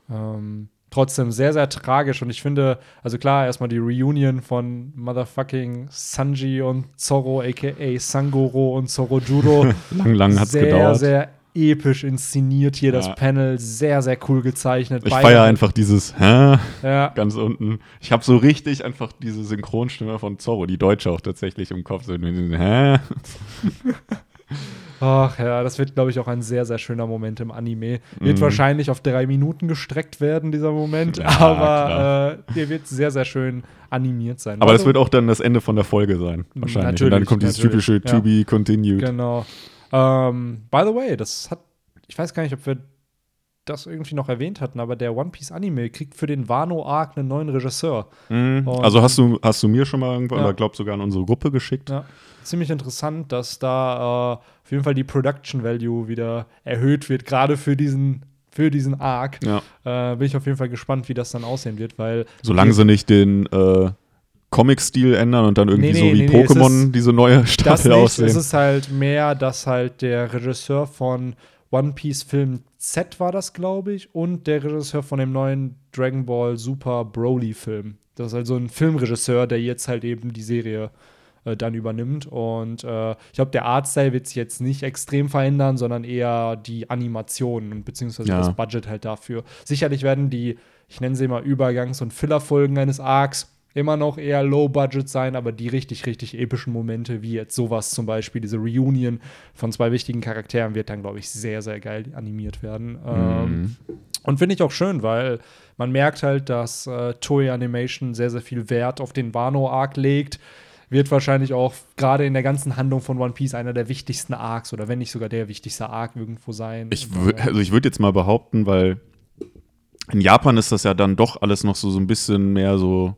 Ähm, trotzdem sehr, sehr tragisch und ich finde, also klar, erstmal die Reunion von motherfucking Sanji und Zorro, aka Sangoro und Zorojuro. Lang, lang hat's sehr, gedauert. sehr episch inszeniert hier das Ja. Panel, sehr, sehr cool gezeichnet. ich feiere einfach dieses Hä? Ja, ganz unten. Ich habe so richtig einfach diese Synchronstimme von Zorro, die Deutsche auch tatsächlich im Kopf. So, Hä? Ach ja, das wird, glaube ich, auch ein sehr, sehr schöner Moment im Anime. Wird Mhm. wahrscheinlich auf drei Minuten gestreckt werden, dieser Moment, Ja, aber äh, der wird sehr, sehr schön animiert sein. Aber Also, das wird auch dann das Ende von der Folge sein, wahrscheinlich. Und dann Natürlich, kommt dieses natürlich, typische ja. To be continued. Genau. Ähm, by the way, das hat, ich weiß gar nicht, ob wir das irgendwie noch erwähnt hatten, aber der One Piece Anime kriegt für den Wano-Arc einen neuen Regisseur. Mhm. Also hast du, hast du mir schon mal irgendwo, Ja. oder glaub sogar an unsere Gruppe geschickt? Ja. Ziemlich interessant, dass da äh, auf jeden Fall die Production Value wieder erhöht wird, gerade für diesen, für diesen Arc. Ja. Äh, bin ich auf jeden Fall gespannt, wie das dann aussehen wird, weil Solange sie nicht den äh, Comic-Stil ändern und dann irgendwie Nee, so wie nee, Pokémon ist- diese neue das Staffel nicht, aussehen. es ist halt mehr, dass halt der Regisseur von One Piece Film Z war das, glaube ich, und der Regisseur von dem neuen Dragon Ball Super Broly Film. Das ist also ein Filmregisseur, der jetzt halt eben die Serie äh, dann übernimmt. Und äh, ich glaube, der Artstyle wird sich jetzt nicht extrem verändern, sondern eher die Animationen und beziehungsweise Ja. das Budget halt dafür. Sicherlich werden die, ich nenne sie mal Übergangs- und Fillerfolgen eines Arcs immer noch eher Low Budget sein, aber die richtig, richtig epischen Momente, wie jetzt sowas zum Beispiel, diese Reunion von zwei wichtigen Charakteren, wird dann, glaube ich, sehr, sehr geil animiert werden. Ähm, und finde ich auch schön, weil man merkt halt, dass äh, Toei Animation sehr, sehr viel Wert auf den Wano-Arc legt. Wird wahrscheinlich auch gerade in der ganzen Handlung von One Piece einer der wichtigsten Arcs oder wenn nicht sogar der wichtigste Arc irgendwo sein. Ich also ich würde jetzt mal behaupten, weil in Japan ist das ja dann doch alles noch so, so ein bisschen mehr so,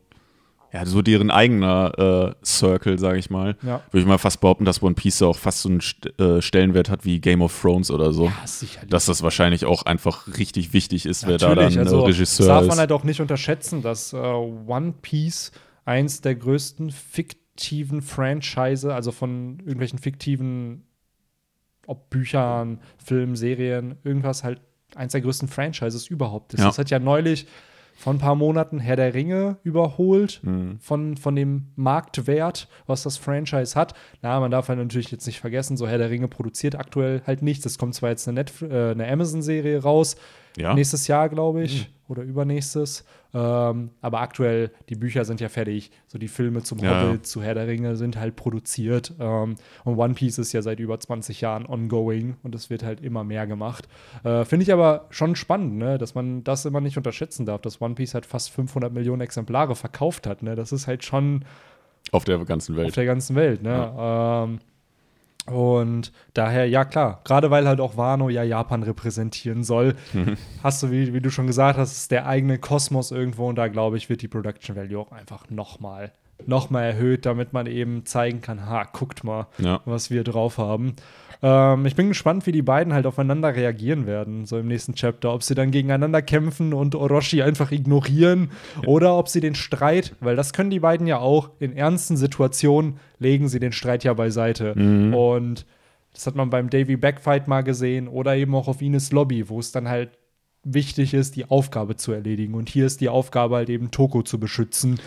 ja, so deren eigener äh, Circle, sage ich mal. Ja. Würde ich mal fast behaupten, dass One Piece auch fast so einen St äh, Stellenwert hat wie Game of Thrones oder so. Ja, sicherlich. Dass das wahrscheinlich auch einfach richtig wichtig ist, wer da dann Natürlich, also, äh, das Regisseur darf ist. man halt auch nicht unterschätzen, dass äh, One Piece eins der größten fiktiven Franchise, also von irgendwelchen fiktiven, ob Büchern, Filmen, Serien, irgendwas halt eins der größten Franchises überhaupt ist. Ja. Das hat ja neulich vor ein paar Monaten Herr der Ringe überholt Mhm. von, von dem Marktwert, was das Franchise hat. Na, man darf halt natürlich jetzt nicht vergessen, so Herr der Ringe produziert aktuell halt nichts. Es kommt zwar jetzt eine, Netf äh, eine Amazon-Serie raus, Ja. Mhm. nächstes Jahr, glaube ich, oder übernächstes. Ähm, aber aktuell, die Bücher sind ja fertig. So die Filme zum Ja, Hobbit, ja. zu Herr der Ringe sind halt produziert. Ähm, und One Piece ist ja seit über 20 Jahren ongoing und es wird halt immer mehr gemacht. Äh, Finde ich aber schon spannend, ne? dass man das immer nicht unterschätzen darf, dass One Piece halt fast 500 Millionen Exemplare verkauft hat. Ne? Das ist halt schon Auf der ganzen auf Welt. der ganzen Welt. Ne? Ähm, und daher, ja klar, gerade weil halt auch Wano ja Japan repräsentieren soll, hast du, wie, wie du schon gesagt hast, ist der eigene Kosmos irgendwo und da glaube ich, wird die Production Value auch einfach nochmal noch mal erhöht, damit man eben zeigen kann, ha, guckt mal, Ja. was wir drauf haben. Ähm, ich bin gespannt, wie die beiden halt aufeinander reagieren werden, so im nächsten Chapter. Ob sie dann gegeneinander kämpfen und Orochi einfach ignorieren oder ob sie den Streit, weil das können die beiden ja auch, in ernsten Situationen legen sie den Streit ja beiseite. Und das hat man beim Davy Backfight mal gesehen oder eben auch auf Ines Lobby, wo es dann halt wichtig ist, die Aufgabe zu erledigen. Und hier ist die Aufgabe halt eben Toko zu beschützen.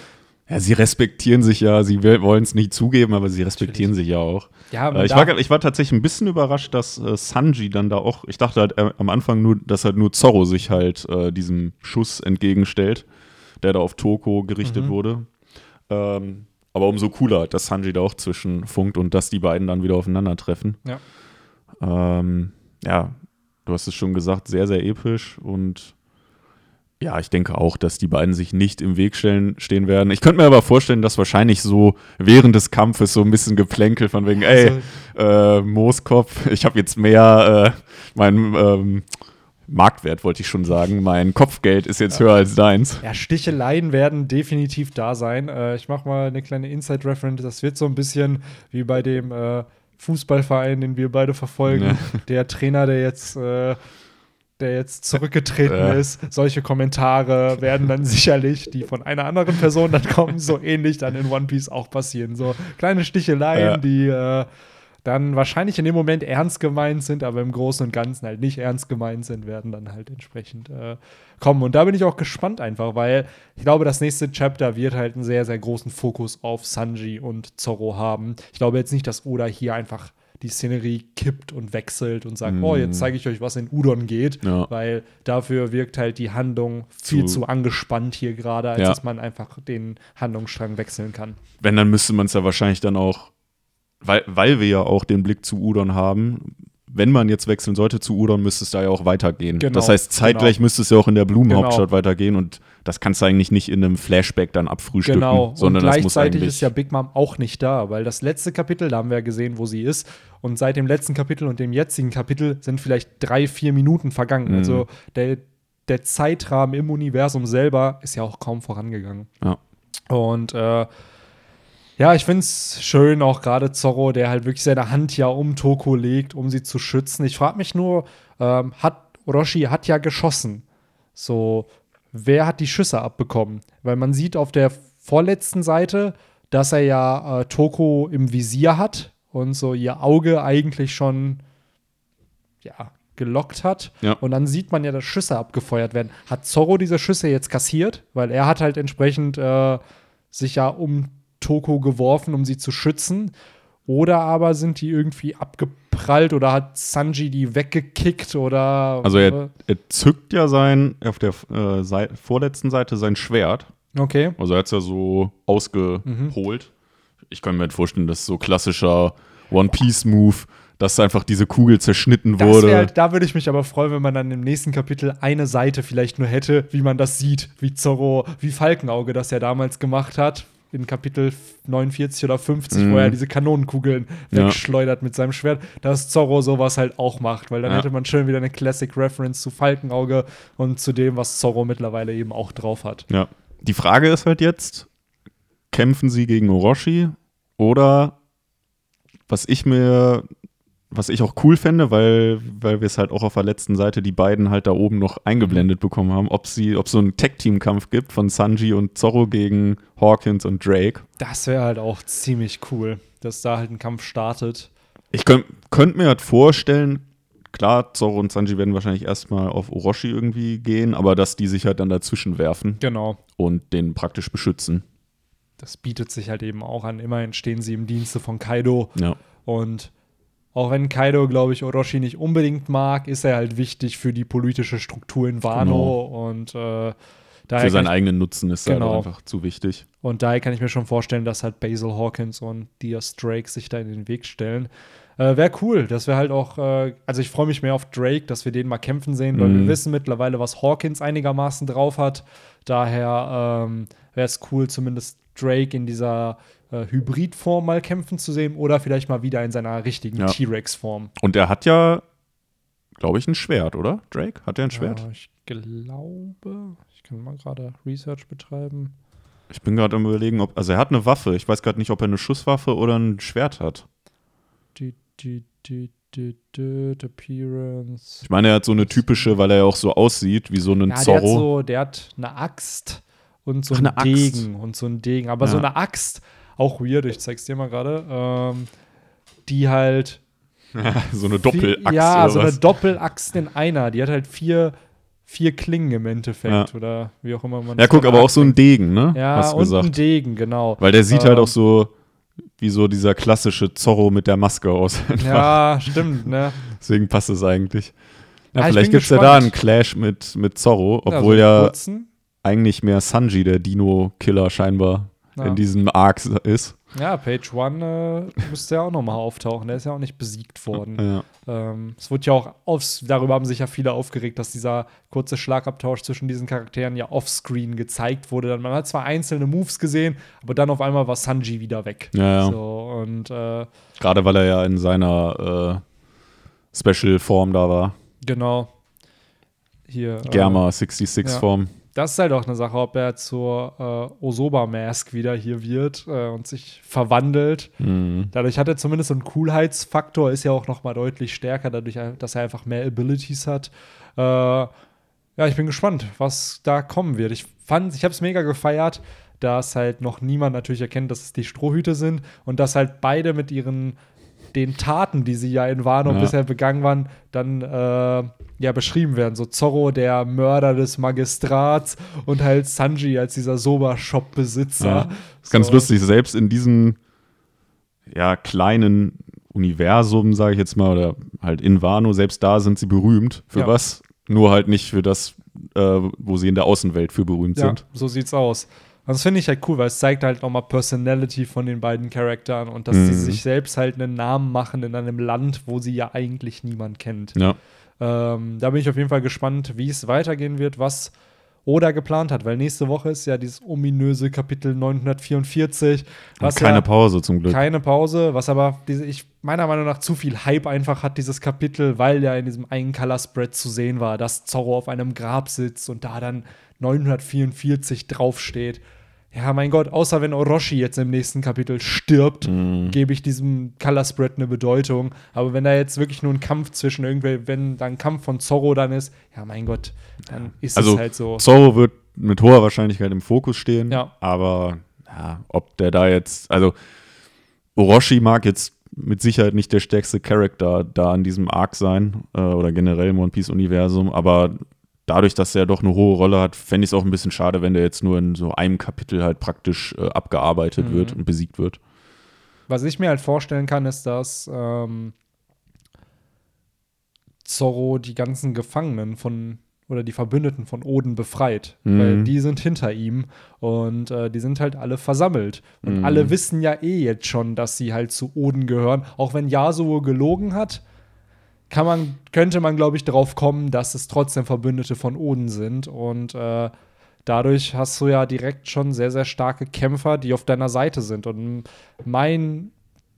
Ja, sie respektieren sich ja, sie wollen es nicht zugeben, aber sie respektieren sich ja auch. Ja, Äh, ich, war, ich war tatsächlich ein bisschen überrascht, dass äh, Sanji dann da auch, ich dachte halt äh, am Anfang nur, dass halt nur Zorro sich halt äh, diesem Schuss entgegenstellt, der da auf Toko gerichtet Mhm. wurde. Ähm, aber umso cooler, dass Sanji da auch zwischenfunkt und dass die beiden dann wieder aufeinandertreffen. Ja. Ähm, ja, du hast es schon gesagt, sehr, sehr episch und ja, ich denke auch, dass die beiden sich nicht im Weg stellen, stehen werden. Ich könnte mir aber vorstellen, dass wahrscheinlich so während des Kampfes so ein bisschen Geplänkel von wegen, ey, Also- äh, Mooskopf, ich habe jetzt mehr, äh, mein ähm, Marktwert wollte ich schon sagen, mein Kopfgeld ist jetzt höher als deins. Ja, Sticheleien werden definitiv da sein. Äh, ich mache mal eine kleine Inside-Reference. Das wird so ein bisschen wie bei dem äh, Fußballverein, den wir beide verfolgen. Ja. Der Trainer, der jetzt, äh, der jetzt zurückgetreten Ja. ist. Solche Kommentare werden dann sicherlich, die von einer anderen Person dann kommen, so ähnlich dann in One Piece auch passieren. So kleine Sticheleien, Ja. die äh, dann wahrscheinlich in dem Moment ernst gemeint sind, aber im Großen und Ganzen halt nicht ernst gemeint sind, werden dann halt entsprechend äh, kommen. Und da bin ich auch gespannt einfach, weil ich glaube, das nächste Chapter wird halt einen sehr, sehr großen Fokus auf Sanji und Zorro haben. Ich glaube jetzt nicht, dass Oda hier einfach die Szenerie kippt und wechselt und sagt, Mm. oh, jetzt zeige ich euch, was in Udon geht, Ja. weil dafür wirkt halt die Handlung viel Zu- zu, angespannt hier gerade, als Ja. dass man einfach den Handlungsstrang wechseln kann. Wenn, dann müsste man es ja wahrscheinlich dann auch, weil, weil wir ja auch den Blick zu Udon haben, wenn man jetzt wechseln sollte zu Udon, müsste es da ja auch weitergehen. Genau, das heißt, zeitgleich genau. müsste es ja auch in der Blumenhauptstadt Genau. weitergehen und das kannst du eigentlich nicht in einem Flashback dann abfrühstücken, Genau, sondern und das muss gleichzeitig ist ja Big Mom auch nicht da, weil das letzte Kapitel, da haben wir ja gesehen, wo sie ist. Und seit dem letzten Kapitel und dem jetzigen Kapitel sind vielleicht drei, vier Minuten vergangen. Mhm. Also der, der Zeitrahmen im Universum selber ist ja auch kaum vorangegangen. Ja. Und äh, ja, ich finde es schön, auch gerade Zorro, der halt wirklich seine Hand ja um Toko legt, um sie zu schützen. Ich frage mich nur, ähm, hat Orochi hat ja geschossen. So, wer hat die Schüsse abbekommen? Weil man sieht auf der vorletzten Seite, dass er ja äh, Toko im Visier hat und so ihr Auge eigentlich schon ja, gelockt hat. Ja. Und dann sieht man ja, dass Schüsse abgefeuert werden. Hat Zorro diese Schüsse jetzt kassiert? Weil er hat halt entsprechend äh, sich ja um Toko geworfen, um sie zu schützen. Oder aber sind die irgendwie abgeprallt oder hat Sanji die weggekickt oder Also er, er zückt ja sein, auf der äh, Sei- vorletzten Seite sein Schwert Okay. Also er hat es ja so ausgeholt. Ich kann mir halt vorstellen, das ist so klassischer One-Piece-Move, dass einfach diese Kugel zerschnitten Das wurde. halt, da würde ich mich aber freuen, wenn man dann im nächsten Kapitel eine Seite vielleicht nur hätte, wie man das sieht, wie Zorro, wie Falkenauge das ja damals gemacht hat. In Kapitel 49 oder 50, Mhm. wo er diese Kanonenkugeln Ja. wegschleudert mit seinem Schwert, dass Zorro sowas halt auch macht, weil dann Ja. hätte man schön wieder eine Classic Reference zu Falkenauge und zu dem, was Zorro mittlerweile eben auch drauf hat. Ja. Die Frage ist halt jetzt, kämpfen sie gegen Orochi oder was ich mir, was ich auch cool fände, weil, weil wir es halt auch auf der letzten Seite die beiden halt da oben noch eingeblendet bekommen haben, ob sie, ob so einen Tag-Team-Kampf gibt von Sanji und Zorro gegen Hawkins und Drake. Das wäre halt auch ziemlich cool, dass da halt ein Kampf startet. Ich könnte könnt mir halt vorstellen, klar, Zorro und Sanji werden wahrscheinlich erstmal auf Orochi irgendwie gehen, aber dass die sich halt dann dazwischen werfen Genau. und den praktisch beschützen. Das bietet sich halt eben auch an. Immerhin stehen sie im Dienste von Kaido. Ja. Und auch wenn Kaido, glaube ich, Orochi nicht unbedingt mag, ist er halt wichtig für die politische Struktur in Wano. Und, äh, daher Für seinen ich, eigenen Nutzen ist er Genau. halt einfach zu wichtig. und daher kann ich mir schon vorstellen, dass halt Basil Hawkins und Diaz Drake sich da in den Weg stellen. Äh, Wäre cool, dass wir halt auch, äh, also ich freue mich mehr auf Drake, dass wir den mal kämpfen sehen, weil Mhm. wir wissen mittlerweile, was Hawkins einigermaßen drauf hat. Daher ähm, wäre es cool, zumindest Drake in dieser äh, Hybridform mal kämpfen zu sehen oder vielleicht mal wieder in seiner richtigen Ja. T-Rex-Form. Und er hat ja, glaube ich, ein Schwert, oder? Drake? Hat er ein Schwert? Ja, ich glaube, ich kann mal gerade Research betreiben. Ich bin gerade am überlegen, ob. Also er hat eine Waffe. Ich weiß gerade nicht, ob er eine Schusswaffe oder ein Schwert hat. Die, die, die, Appearance. Ich meine, er hat so eine typische, weil er ja auch so aussieht, wie so ein Ja, der hat, Zorro. so, der hat eine Axt und so Ach, einen eine Axt. Degen und so einen Degen. Aber so Ja. eine Axt, auch weird, ich zeig's dir mal gerade, ähm, die halt so eine Doppelaxt Ja, so eine Doppelaxt in einer. Die hat halt vier, vier Klingen im Endeffekt Ja. oder wie auch immer man ja, guck, aber auch so ein. Degen, ne? Ja, Hast und ein gesagt. Degen, genau. Weil der sieht halt Ähm, auch so wie so dieser klassische Zorro mit der Maske aus. Ja, stimmt, ne? Deswegen passt es eigentlich. Ja, ich vielleicht gibt es ja da einen Clash mit, mit Zorro, so obwohl ja kurzen. eigentlich mehr Sanji der Dino-Killer scheinbar Ja. in diesem Arc ist. Ja, Page One äh, müsste ja auch nochmal auftauchen. Der ist ja auch nicht besiegt worden. Ja. Ähm, es wurde ja auch aufs, darüber haben sich ja viele aufgeregt, dass dieser kurze Schlagabtausch zwischen diesen Charakteren ja offscreen gezeigt wurde. Dann, man hat zwar einzelne Moves gesehen, aber dann auf einmal war Sanji wieder weg. Ja, ja. So, und äh, Gerade weil er ja in seiner äh, Special-Form da war. genau. Hier. äh, Germa 66-Form. Das ist halt auch eine Sache, ob er zur äh, Osoba-Mask wieder hier wird äh, und sich verwandelt. Mhm. Dadurch hat er zumindest so einen Coolheitsfaktor, ist ja auch noch mal deutlich stärker, dadurch, dass er einfach mehr Abilities hat. Äh, ja, ich bin gespannt, was da kommen wird. Ich fand, ich habe es mega gefeiert, dass halt noch niemand natürlich erkennt, dass es die Strohhüte sind und dass halt beide mit ihren den Taten, die sie ja in Wano Ja. bisher begangen waren, dann äh, ja beschrieben werden. So Zorro, der Mörder des Magistrats und halt Sanji als dieser Soba-Shop-Besitzer. Ja. Ist ganz So. lustig, selbst in diesem ja, kleinen Universum, sage ich jetzt mal, oder halt in Wano, selbst da sind sie berühmt. Für Ja. was? Nur halt nicht für das, äh, wo sie in der Außenwelt für berühmt Ja, sind. so sieht's aus. Und das finde ich halt cool, weil es zeigt halt nochmal Personality von den beiden Charakteren und dass sie Mhm. sich selbst halt einen Namen machen in einem Land, wo sie ja eigentlich niemand kennt. Ja. Ähm, da bin ich auf jeden Fall gespannt, wie es weitergehen wird, was Oda geplant hat, weil nächste Woche ist ja dieses ominöse Kapitel 944. Und Was keine ja Pause zum Glück. keine Pause, was aber diese, ich meiner Meinung nach zu viel Hype einfach hat, dieses Kapitel, weil ja in diesem einen Color Spread zu sehen war, dass Zorro auf einem Grab sitzt und da dann 944 draufsteht. Ja, mein Gott, außer wenn Orochi jetzt im nächsten Kapitel stirbt, Mhm. gebe ich diesem Color Spread eine Bedeutung. Aber wenn da jetzt wirklich nur ein Kampf zwischen irgendwelchen, wenn da ein Kampf von Zorro dann ist, ja, mein Gott, dann ist Also es halt so. Zorro wird mit hoher Wahrscheinlichkeit im Fokus stehen. Ja. Aber ja, ob der da jetzt, also Orochi mag jetzt mit Sicherheit nicht der stärkste Charakter da in diesem Arc sein äh, oder generell im One Piece Universum, aber dadurch, dass er doch eine hohe Rolle hat, fände ich es auch ein bisschen schade, wenn der jetzt nur in so einem Kapitel halt praktisch äh, abgearbeitet Mhm. wird und besiegt wird. Was ich mir halt vorstellen kann, ist, dass ähm, Zorro die ganzen Gefangenen von oder die Verbündeten von Oden befreit, Mhm. weil die sind hinter ihm und äh, die sind halt alle versammelt. Und Mhm. alle wissen ja eh jetzt schon, dass sie halt zu Oden gehören. Auch wenn Yasuo gelogen hat, kann man, könnte man, glaube ich, darauf kommen, dass es trotzdem Verbündete von Oden sind. Und äh, dadurch hast du ja direkt schon sehr, sehr starke Kämpfer, die auf deiner Seite sind. Und mein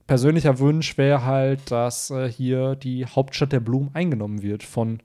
persönlicher Wunsch wäre halt, dass äh, hier die Hauptstadt der Blumen eingenommen wird von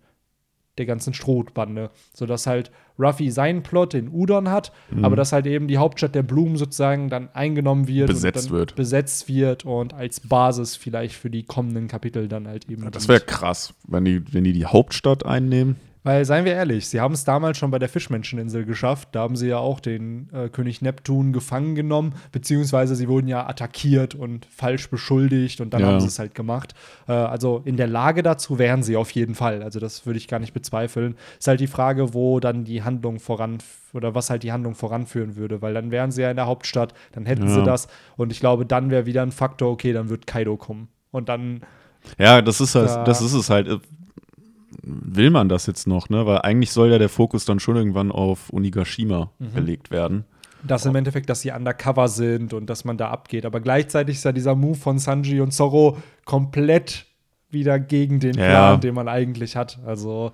der ganzen Strohbande. Sodass halt Ruffy seinen Plot in Udon hat, Mhm. aber dass halt eben die Hauptstadt der Blumen sozusagen dann eingenommen wird Besetzt und dann wird. besetzt wird und als Basis vielleicht für die kommenden Kapitel dann halt eben. Das dient. wäre krass, wenn die, wenn die die Hauptstadt einnehmen. Weil, seien wir ehrlich, sie haben es damals schon bei der Fischmenscheninsel geschafft. Da haben sie ja auch den äh, König Neptun gefangen genommen, beziehungsweise sie wurden ja attackiert und falsch beschuldigt und dann Ja. haben sie es halt gemacht. Äh, also in der Lage dazu wären sie auf jeden Fall. Also das würde ich gar nicht bezweifeln. Ist halt die Frage, wo dann die Handlung voran oder was halt die Handlung voranführen würde, weil dann wären sie ja in der Hauptstadt, dann hätten sie Ja. das und ich glaube, dann wäre wieder ein Faktor, okay, dann wird Kaido kommen. Und dann Ja, das ist halt, Da- das ist es halt. Will man das jetzt noch, ne? Weil eigentlich soll ja der Fokus dann schon irgendwann auf Onigashima Mhm. gelegt werden. Das im Endeffekt, dass sie undercover sind und dass man da abgeht. Aber gleichzeitig ist ja dieser Move von Sanji und Zorro komplett wieder gegen den Ja. Plan, den man eigentlich hat. Also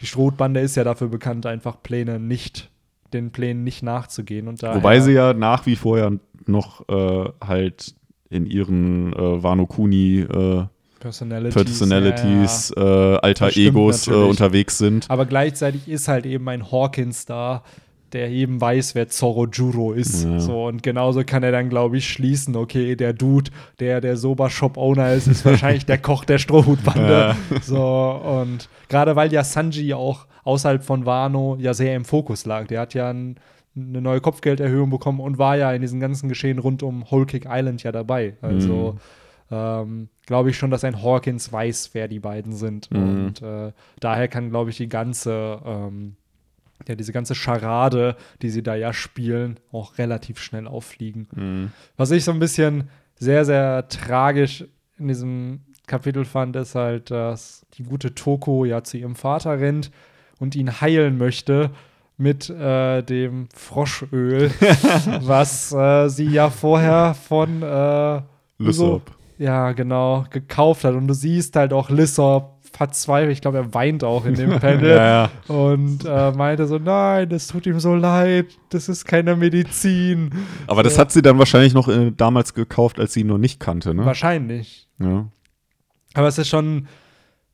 die Strohbande ist ja dafür bekannt, einfach Pläne nicht, den Plänen nicht nachzugehen. Und Wobei sie ja nach wie vor ja noch äh, halt in ihren äh, Wano Kuni äh, Personalities, Personalities, ja, ja. äh, alter Egos äh, unterwegs sind. Aber gleichzeitig ist halt eben ein Hawkins da, der eben weiß, wer Zorro Juro ist. Ja. So, und genauso kann er dann, glaube ich, schließen, okay, der Dude, der der Soba-Shop-Owner ist, ist wahrscheinlich der Koch der Strohhutbande. So, und gerade weil ja Sanji auch außerhalb von Wano ja sehr im Fokus lag. Der hat ja ein, eine neue Kopfgelderhöhung bekommen und war ja in diesem ganzen Geschehen rund um Whole Cake Island ja dabei. Also ähm, glaube ich schon, dass ein Hawkins weiß, wer die beiden sind. Mhm. Und äh, daher kann, glaube ich, die ganze, ähm, ja, diese ganze Scharade, die sie da ja spielen, auch relativ schnell auffliegen. Mhm. Was ich so ein bisschen sehr, sehr tragisch in diesem Kapitel fand, ist halt, dass die gute Toko ja zu ihrem Vater rennt und ihn heilen möchte mit äh, dem Froschöl, was äh, sie ja vorher von äh, Lysop. Ja, genau, gekauft hat. Und du siehst halt auch Lissop verzweifelt. Ich glaube, er weint auch in dem Panel. Ja, ja. Und äh, meinte so, nein, es tut ihm so leid, das ist keine Medizin. Aber das hat sie dann wahrscheinlich noch äh, damals gekauft, als sie ihn noch nicht kannte, ne? Wahrscheinlich. Ja. Aber es ist schon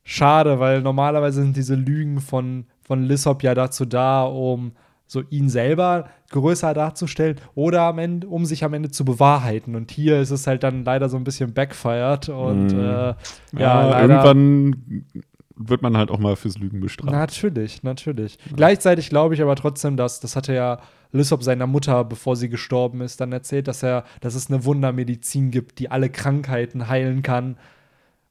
schade, weil normalerweise sind diese Lügen von, von Lissop ja dazu da, um so ihn selber größer darzustellen oder am Ende, um sich am Ende zu bewahrheiten. Und hier ist es halt dann leider so ein bisschen backfired und Mhm. äh, ja, Ja, irgendwann wird man halt auch mal fürs Lügen bestraft. Natürlich, natürlich. Gleichzeitig glaube ich aber trotzdem, dass, das hatte ja Lissop seiner Mutter, bevor sie gestorben ist, dann erzählt, dass er, dass es eine Wundermedizin gibt, die alle Krankheiten heilen kann.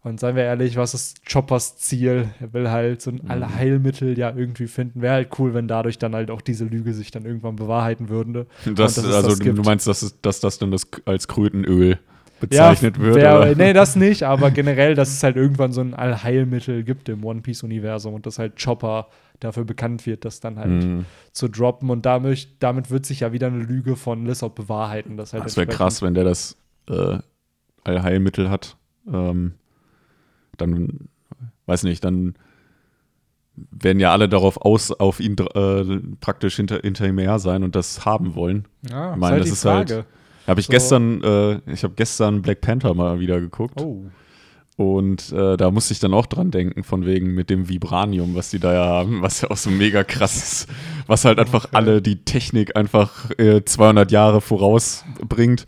Und seien wir ehrlich, was ist Choppers Ziel? Er will halt so ein alle Heilmittel ja irgendwie finden. Wäre halt cool, wenn dadurch dann halt auch diese Lüge sich dann irgendwann bewahrheiten würde. Das, es also das du gibt. meinst, dass, es, dass das dann das als Krötenöl bezeichnet wird? wär-? Nee, das nicht, aber generell, dass es halt irgendwann so ein Allheilmittel gibt im One Piece-Universum und dass halt Chopper dafür bekannt wird, das dann halt Mhm. zu droppen. Und damit, damit wird sich ja wieder eine Lüge von Lissop bewahrheiten. Das, halt Das wäre krass, wenn der das äh, Allheilmittel hat. Ähm, dann, weiß nicht, dann werden ja alle darauf aus, auf ihn äh, praktisch hinter, hinter ihm her sein und das haben wollen. Ja, Ich meine, halt das ist halt- Frage. Habe ich So. gestern, äh, ich habe gestern Black Panther mal wieder geguckt Oh. und äh, da musste ich dann auch dran denken, von wegen mit dem Vibranium, was die da ja haben, was ja auch so mega krass ist, was halt einfach Okay. alle die Technik einfach äh, 200 Jahre vorausbringt.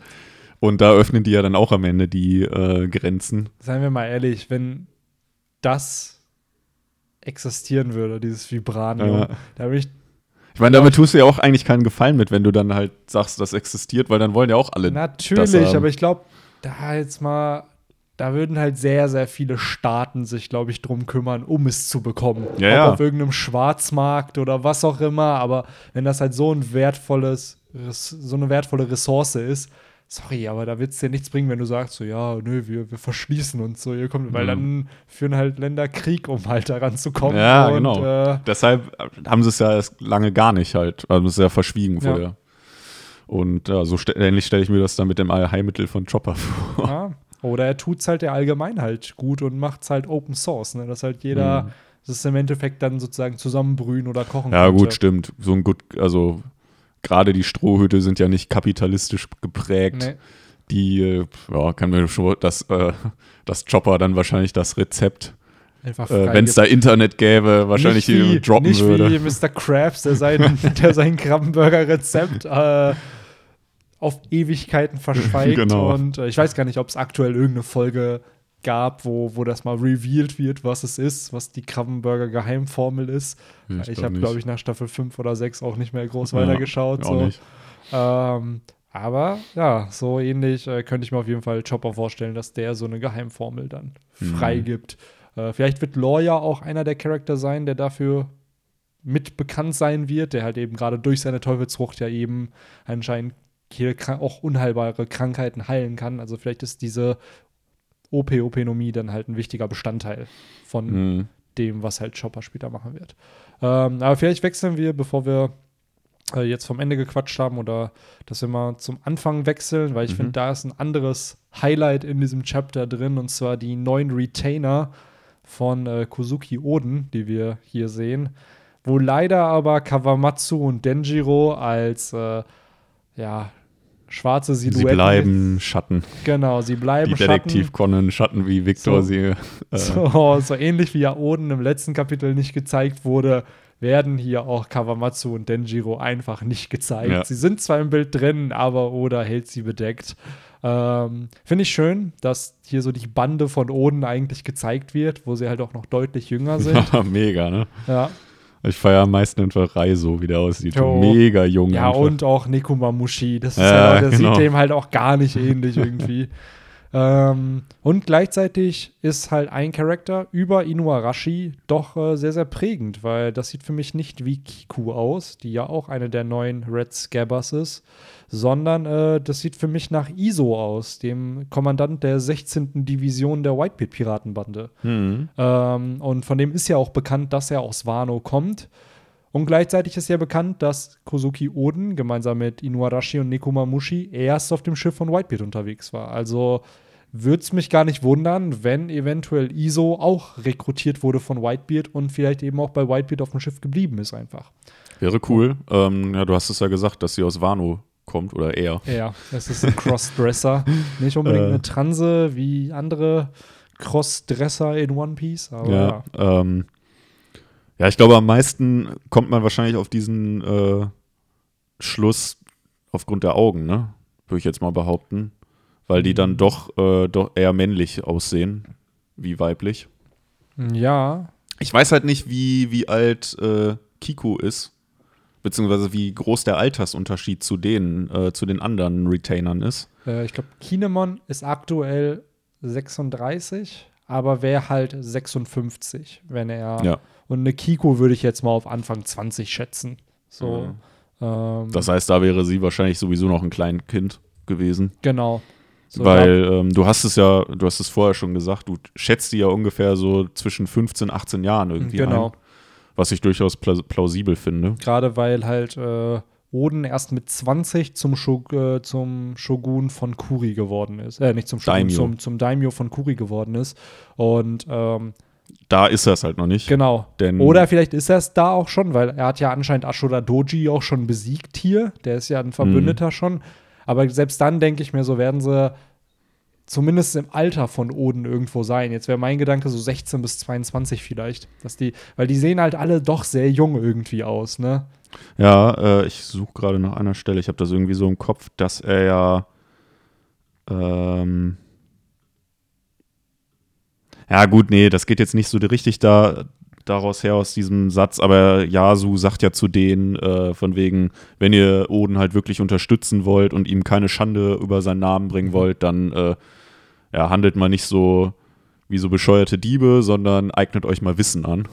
Und da öffnen die ja dann auch am Ende die äh, Grenzen. Seien wir mal ehrlich, wenn das existieren würde, dieses Vibranium, Ja. da würde ich Ich meine, damit tust du ja auch eigentlich keinen Gefallen mit, wenn du dann halt sagst, das existiert, weil dann wollen ja auch alle. Natürlich, aber ich glaube, da jetzt mal, da würden halt sehr, sehr viele Staaten sich, glaube ich, drum kümmern, um es zu bekommen. Ja, Ob ja. auf irgendeinem Schwarzmarkt oder was auch immer, aber wenn das halt so ein wertvolles, so eine wertvolle Ressource ist, sorry, aber da wird es dir nichts bringen, wenn du sagst, so, ja, nö, wir, wir verschließen uns so, ihr kommt, weil Mhm. dann führen halt Länder Krieg, um halt daran zu kommen. Ja, und, genau. Äh, Deshalb haben sie es ja erst lange gar nicht halt, also es ja verschwiegen Ja. vorher. Und ja, so ste ähnlich stelle ich mir das dann mit dem Allheilmittel von Chopper vor. ja. Oder er tut es halt der Allgemein halt gut und macht es halt Open Source, ne? dass halt jeder Mhm. das im Endeffekt dann sozusagen zusammenbrühen oder kochen Ja, könnte. gut, stimmt. So ein gut, also gerade die Strohhüte sind ja nicht kapitalistisch geprägt. Nee. Die, äh, ja, kann mir schon, dass, äh, dass Chopper dann wahrscheinlich das Rezept, äh, wenn es da Internet gäbe, wahrscheinlich nicht wie, droppen nicht würde. wie Mr. Krabs, der sein, der sein Krabbenburger-Rezept äh, auf Ewigkeiten verschweigt. Genau. Und äh, ich weiß gar nicht, ob es aktuell irgendeine Folge gab, wo, wo das mal revealed wird, was es ist, was die Krabbenburger-Geheimformel ist. Ja, Ich, glaub habe, glaube ich, nach Staffel 5 oder 6 auch nicht mehr groß Ja, weitergeschaut. So. Ähm, aber ja, so ähnlich äh, könnte ich mir auf jeden Fall Chopper vorstellen, dass der so eine Geheimformel dann Mhm. freigibt. Äh, vielleicht wird Lawyer auch einer der Charakter sein, der dafür mit bekannt sein wird, der halt eben gerade durch seine Teufelsfrucht ja eben anscheinend hier auch unheilbare Krankheiten heilen kann. Also vielleicht ist diese OP-Openomie dann halt ein wichtiger Bestandteil von Mhm. dem, was halt Chopper später machen wird. Ähm, aber vielleicht wechseln wir, bevor wir äh, jetzt vom Ende gequatscht haben oder dass wir mal zum Anfang wechseln, weil ich Mhm. finde, da ist ein anderes Highlight in diesem Chapter drin und zwar die neuen Retainer von äh, Kozuki Oden, die wir hier sehen, wo leider aber Kawamatsu und Denjiro als äh, ja, schwarze Sie Silhouetten bleiben Schatten. genau, sie bleiben Wie Schatten. Detektiv Conan Schatten, wie Victor So. sie. Äh, So, so ähnlich wie ja Oden im letzten Kapitel nicht gezeigt wurde, werden hier auch Kawamatsu und Denjiro einfach nicht gezeigt. Ja. Sie sind zwar im Bild drin, aber Oda hält sie bedeckt. Ähm, Finde ich schön, dass hier so die Bande von Oden eigentlich gezeigt wird, wo sie halt auch noch deutlich jünger sind. mega, ne? ja. Ich feiere am meisten einfach Rai so, wie der aussieht. Jo. Mega jung. ja, einfach. und auch Nekumamushi. Das ist Ja, auch, der genau. sieht dem halt auch gar nicht ähnlich irgendwie. ähm, und gleichzeitig ist halt ein Charakter über Inuarashi doch äh, sehr, sehr prägend, weil das sieht für mich nicht wie Kiku aus, die ja auch eine der neuen Red Scabbers ist, sondern äh, das sieht für mich nach Iso aus, dem Kommandant der 16. Division der Whitebeard-Piratenbande. Mhm. Ähm, und von dem ist ja auch bekannt, dass er aus Wano kommt. Und gleichzeitig ist ja bekannt, dass Kozuki Oden gemeinsam mit Inuarashi und Nekomamushi erst auf dem Schiff von Whitebeard unterwegs war. Also würde es mich gar nicht wundern, wenn eventuell Iso auch rekrutiert wurde von Whitebeard und vielleicht eben auch bei Whitebeard auf dem Schiff geblieben ist einfach. Wäre cool. Ähm, ja, du hast es ja gesagt, dass sie aus Wano kommt oder er. Ja, es ist ein Crossdresser. Nicht unbedingt Äh. eine Transe wie andere Crossdresser in One Piece, aber ja. Ja, ähm, ja, ich glaube, am meisten kommt man wahrscheinlich auf diesen äh, Schluss aufgrund der Augen, ne? Würde ich jetzt mal behaupten. Weil die Mhm. dann doch, äh, doch eher männlich aussehen, wie weiblich. Ja, Ich weiß halt nicht, wie, wie alt äh, Kiku ist, beziehungsweise wie groß der Altersunterschied zu denen, äh, zu den anderen Retainern ist. Äh, ich glaube, Kinemon ist aktuell 36, aber wäre halt 56, wenn er. Ja. Und eine Kiko würde ich jetzt mal auf Anfang 20 schätzen. So. Mhm. Ähm, Das heißt, da wäre sie wahrscheinlich sowieso noch ein kleines Kind gewesen. genau. So, Weil ähm, du hast es ja, du hast es vorher schon gesagt, du schätzt die ja ungefähr so zwischen 15, 18 Jahren irgendwie Genau. ein. Was ich durchaus pla plausibel finde. Gerade weil halt äh, Oden erst mit 20 zum, Shog äh, zum Shogun von Kuri geworden ist. Äh, nicht zum Shogun, Daimyo. Zum, zum Daimyo von Kuri geworden ist. Und ähm, Da ist er es halt noch nicht. genau. Denn Oder vielleicht ist er es da auch schon, weil er hat ja anscheinend Ashura Doji auch schon besiegt hier. Der ist ja ein Verbündeter schon. Aber selbst dann denke ich mir, so werden sie zumindest im Alter von Oden irgendwo sein. Jetzt wäre mein Gedanke so 16 bis 22 vielleicht. Dass die, weil die sehen halt alle doch sehr jung irgendwie aus, ne? Ja, äh, ich suche gerade nach einer Stelle. Ich habe das irgendwie so im Kopf, dass er ja. Ähm, ja, gut, nee, das geht jetzt nicht so richtig da, daraus her aus diesem Satz, aber Yasu sagt ja zu denen, äh, von wegen, wenn ihr Oden halt wirklich unterstützen wollt und ihm keine Schande über seinen Namen bringen wollt, dann äh, ja, handelt mal nicht so wie so bescheuerte Diebe, sondern eignet euch mal Wissen an.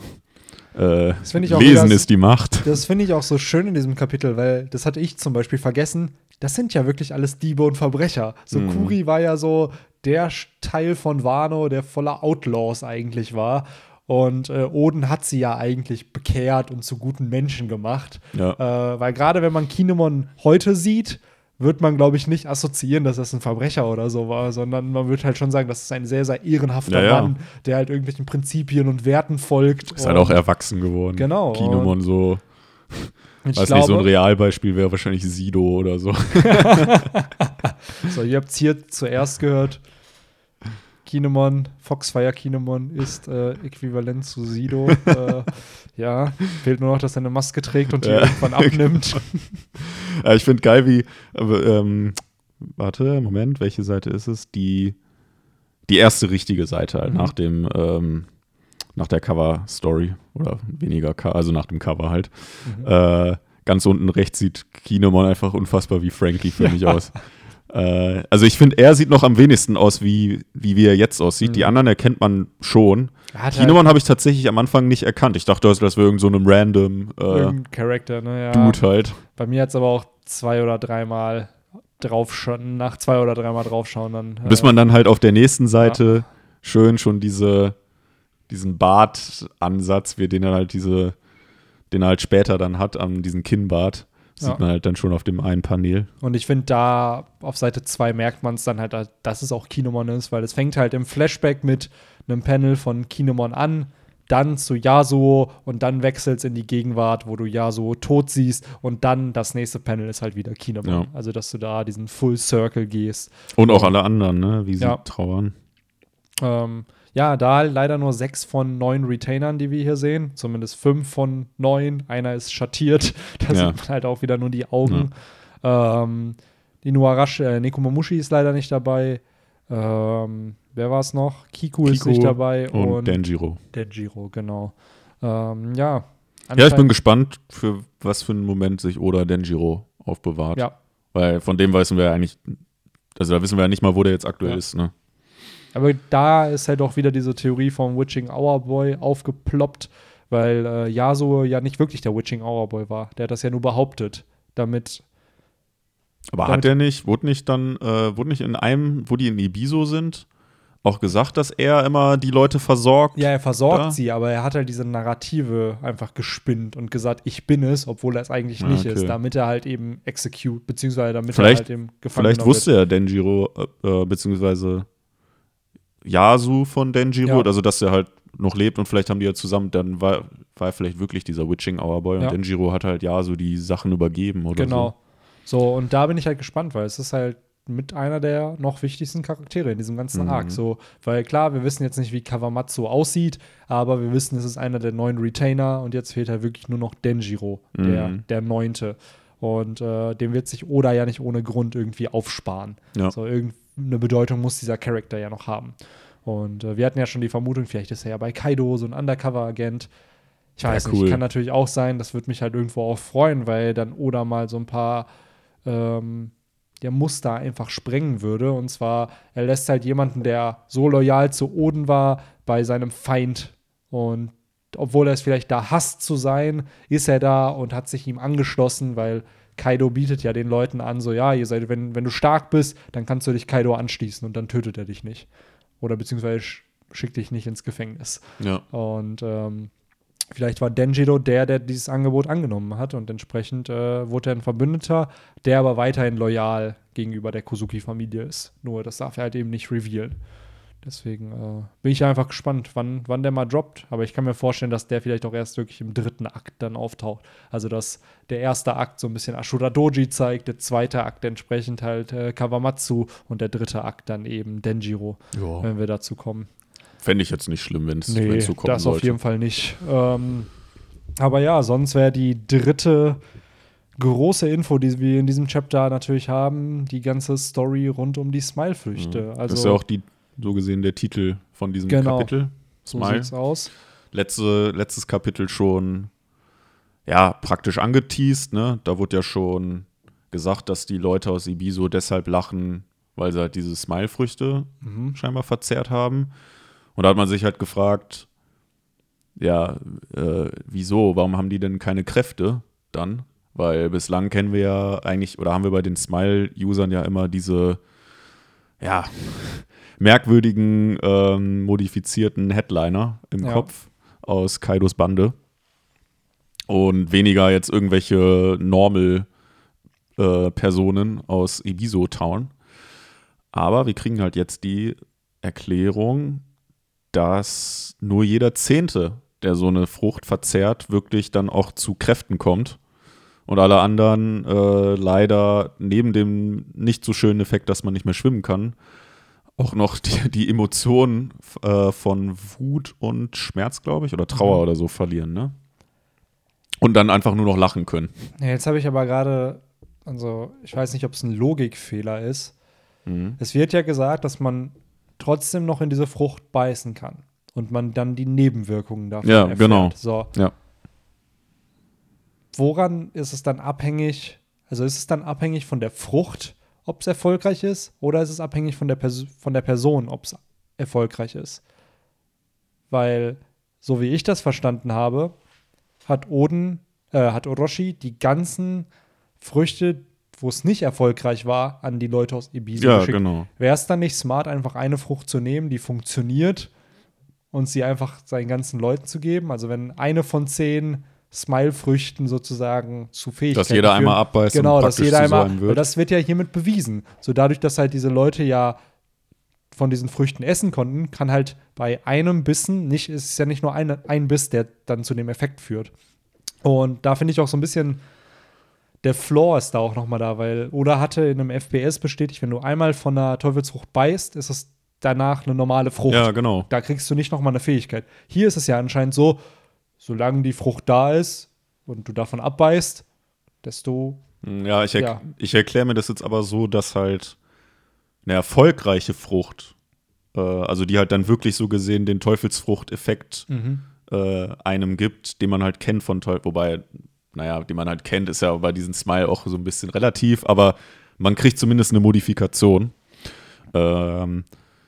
äh, Das finde ich auch Lesen wieder- ist die Macht. Das finde ich auch so schön in diesem Kapitel, weil das hatte ich zum Beispiel vergessen. Das sind ja wirklich alles Diebe und Verbrecher. So Mhm. Kuri war ja so der Teil von Wano, der voller Outlaws eigentlich war. Und äh, Oden hat sie ja eigentlich bekehrt und zu guten Menschen gemacht. Ja. Äh, weil gerade wenn man Kinemon heute sieht, wird man, glaube ich, nicht assoziieren, dass das ein Verbrecher oder so war, sondern man wird halt schon sagen, das ist ein sehr, sehr ehrenhafter Ja, ja. Mann, der halt irgendwelchen Prinzipien und Werten folgt. Ist halt auch erwachsen geworden. Genau, Kinemon so, ich weiß nicht, so ein glaube- Realbeispiel wäre wahrscheinlich Sido oder so. So, ihr habt es hier zuerst gehört. Kinemon, Foxfire Kinemon ist äh, äquivalent zu Sido. äh, ja, fehlt nur noch, dass er eine Maske trägt und die Ja. irgendwann abnimmt. Ja, ich finde geil, wie, aber, ähm, warte, Moment, welche Seite ist es? Die, die erste richtige Seite halt, Mhm. nach dem, ähm, nach der Cover-Story oder weniger, also nach dem Cover halt. Mhm. Äh, ganz unten rechts sieht Kinemon einfach unfassbar wie Frankie für mich aus. Äh, also ich finde, er sieht noch am wenigsten aus, wie, wie, wie er jetzt aussieht. Die Mhm. anderen erkennt man schon. Hat Kinemon habe ich tatsächlich am Anfang nicht erkannt. Ich dachte, das wäre irgend so einem random halt äh, irgendein Charakter, ne? Ja. Dude halt. Bei mir hat es aber auch zwei oder dreimal draufschauen, nach zwei oder dreimal draufschauen, dann. äh, Bis man dann halt auf der nächsten Seite schön schon diese, diesen Bartansatz, wie den er halt diese, den er halt später dann hat, an diesen Kinnbart, sieht Ja. man halt dann schon auf dem einen Panel. Und ich finde, da auf Seite 2 merkt man es dann halt, dass es auch Kinemon ist, weil es fängt halt im Flashback mit einem Panel von Kinemon an, dann zu Yasuo und dann wechselt es in die Gegenwart, wo du Yasuo tot siehst und dann das nächste Panel ist halt wieder Kinemon. Ja. Also, dass du da diesen Full Circle gehst. Und auch alle anderen, ne? wie sie Ja. trauern. Ähm, ja, da leider nur sechs von neun Retainern, die wir hier sehen. Zumindest fünf von neun. Einer ist schattiert. Da Ja. sieht man halt auch wieder nur die Augen. Ähm, die Nuarashi, äh, Nekomamushi ist leider nicht dabei. Ähm, wer war es noch? Kiku, ist Kiko nicht dabei. Und, Und, Denjiro. Denjiro, genau. Ähm, ja. Ja, ich bin gespannt, für was für einen Moment sich Oda Denjiro aufbewahrt. Ja. Weil von dem wissen wir ja eigentlich, also da wissen wir ja nicht mal, wo der jetzt aktuell Ja. ist. Ne? Aber da ist halt auch wieder diese Theorie vom Witching Hour Boy aufgeploppt, weil äh, Yasuo ja nicht wirklich der Witching Hour Boy war. Der hat das ja nur behauptet, damit Aber Damit- hat der nicht, wurde nicht dann, äh, wurde nicht in einem, wo die in Ibiso sind, auch gesagt, dass er immer die Leute versorgt? Ja, er versorgt Da? sie, aber er hat halt diese Narrative einfach gespinnt und gesagt, ich bin es, obwohl er es eigentlich Ah, nicht okay. ist, damit er halt eben execute, beziehungsweise damit Vielleicht- er halt eben gefangen Vielleicht wusste ja Denjiro, äh, äh, beziehungsweise Yasu von Denjiro, Ja. also dass er halt noch lebt und vielleicht haben die ja zusammen, dann war, war er vielleicht wirklich dieser Witching Hour Boy Ja. und Denjiro hat halt Yasu die Sachen übergeben oder Genau. So, und da bin ich halt gespannt, weil es ist halt mit einer der noch wichtigsten Charaktere in diesem ganzen Mhm. Arc. So, weil klar, wir wissen jetzt nicht, wie Kawamatsu aussieht, aber wir wissen, es ist einer der neuen Retainer und jetzt fehlt halt wirklich nur noch Denjiro, der, Mhm. der neunte. Und äh, dem wird sich Oda ja nicht ohne Grund irgendwie aufsparen. Ja. So, irgendeine Bedeutung muss dieser Charakter ja noch haben. Und äh, wir hatten ja schon die Vermutung, vielleicht ist er ja bei Kaido so ein Undercover-Agent. Ich Ja, weiß cool. nicht, kann natürlich auch sein, das würde mich halt irgendwo auch freuen, weil dann Oda mal so ein paar ähm, der Muster einfach sprengen würde. Und zwar, er lässt halt jemanden, der so loyal zu Oden war, bei seinem Feind. Und obwohl er es vielleicht da hasst zu sein, ist er da und hat sich ihm angeschlossen, weil Kaido bietet ja den Leuten an, so ja, ihr seid, wenn, wenn du stark bist, dann kannst du dich Kaido anschließen und dann tötet er dich nicht. Oder beziehungsweise sch- schickt dich nicht ins Gefängnis. Ja. Und ähm, vielleicht war Denjiro der, der dieses Angebot angenommen hat und entsprechend äh, wurde er ein Verbündeter, der aber weiterhin loyal gegenüber der Kozuki-Familie ist. Nur das darf er halt eben nicht revealen. Deswegen äh, bin ich einfach gespannt, wann, wann der mal droppt. Aber ich kann mir vorstellen, dass der vielleicht auch erst wirklich im dritten Akt dann auftaucht. Also, dass der erste Akt so ein bisschen Ashura Doji zeigt, der zweite Akt entsprechend halt äh, Kawamatsu und der dritte Akt dann eben Denjiro, ja. wenn wir dazu kommen. Fände ich jetzt nicht schlimm, wenn es Nee, so kommen das auf jeden Fall nicht. Ähm, aber ja, sonst wäre die dritte große Info, die wir in diesem Chapter natürlich haben, die ganze Story rund um die Smile-Früchte. Ja. Also das ist ja auch die, so gesehen der Titel von diesem Genau. Kapitel. so Smile. sieht's aus. Letzte, letztes Kapitel schon, ja, praktisch angeteased, ne? Da wurde ja schon gesagt, dass die Leute aus Ibiso deshalb lachen, weil sie halt diese Smile-Früchte Mhm. scheinbar verzehrt haben. Und da hat man sich halt gefragt, ja, äh, wieso? Warum haben die denn keine Kräfte dann? Weil bislang kennen wir ja eigentlich, oder haben wir bei den Smile-Usern ja immer diese, ja, merkwürdigen, ähm, modifizierten Headliner im Ja. Kopf aus Kaidos Bande. Und weniger jetzt irgendwelche Normal-Personen aus Ibiso Town. Aber wir kriegen halt jetzt die Erklärung, dass nur jeder Zehnte, der so eine Frucht verzehrt, wirklich dann auch zu Kräften kommt. Und alle anderen äh, leider neben dem nicht so schönen Effekt, dass man nicht mehr schwimmen kann, auch noch die, die Emotionen äh, von Wut und Schmerz, glaube ich, oder Trauer Mhm. oder so verlieren, ne? Und dann einfach nur noch lachen können. Ja, jetzt habe ich aber gerade, also ich weiß nicht, ob es ein Logikfehler ist. Mhm. Es wird ja gesagt, dass man trotzdem noch in diese Frucht beißen kann und man dann die Nebenwirkungen davon Ja, erfährt. genau. So. Ja. Woran ist es dann abhängig? Also ist es dann abhängig von der Frucht, ob es erfolgreich ist, oder ist es abhängig von der, Pers von der Person, ob es erfolgreich ist? Weil, so wie ich das verstanden habe, hat Oden, äh, hat Orochi die ganzen Früchte, wo es nicht erfolgreich war, an die Leute aus Ibiza Ja, geschickt. genau. Wäre es dann nicht smart, einfach eine Frucht zu nehmen, die funktioniert und sie einfach seinen ganzen Leuten zu geben? Also wenn eine von zehn Smile-Früchten sozusagen zu Fähigkeiten Dass jeder führen, einmal abbeißt genau, und dass jeder einmal, wird. das wird ja hiermit bewiesen. So dadurch, dass halt diese Leute ja von diesen Früchten essen konnten, kann halt bei einem Bissen nicht, es ist ja nicht nur ein, ein Biss, der dann zu dem Effekt führt. Und da finde ich auch so ein bisschen, der Floor ist da auch noch mal da, weil Oda hatte in einem FPS bestätigt, wenn du einmal von einer Teufelsfrucht beißt, ist es danach eine normale Frucht. Ja, genau. Da kriegst du nicht noch mal eine Fähigkeit. Hier ist es ja anscheinend so, solange die Frucht da ist und du davon abbeißt, desto Ja, ich, er Ja. ich erkläre mir das jetzt aber so, dass halt eine erfolgreiche Frucht, äh, also die halt dann wirklich so gesehen den Teufelsfrucht-Effekt äh, einem gibt, den man halt kennt von Teufel, wobei, naja, den man halt kennt, ist ja bei diesem Smile auch so ein bisschen relativ, aber man kriegt zumindest eine Modifikation. Ähm,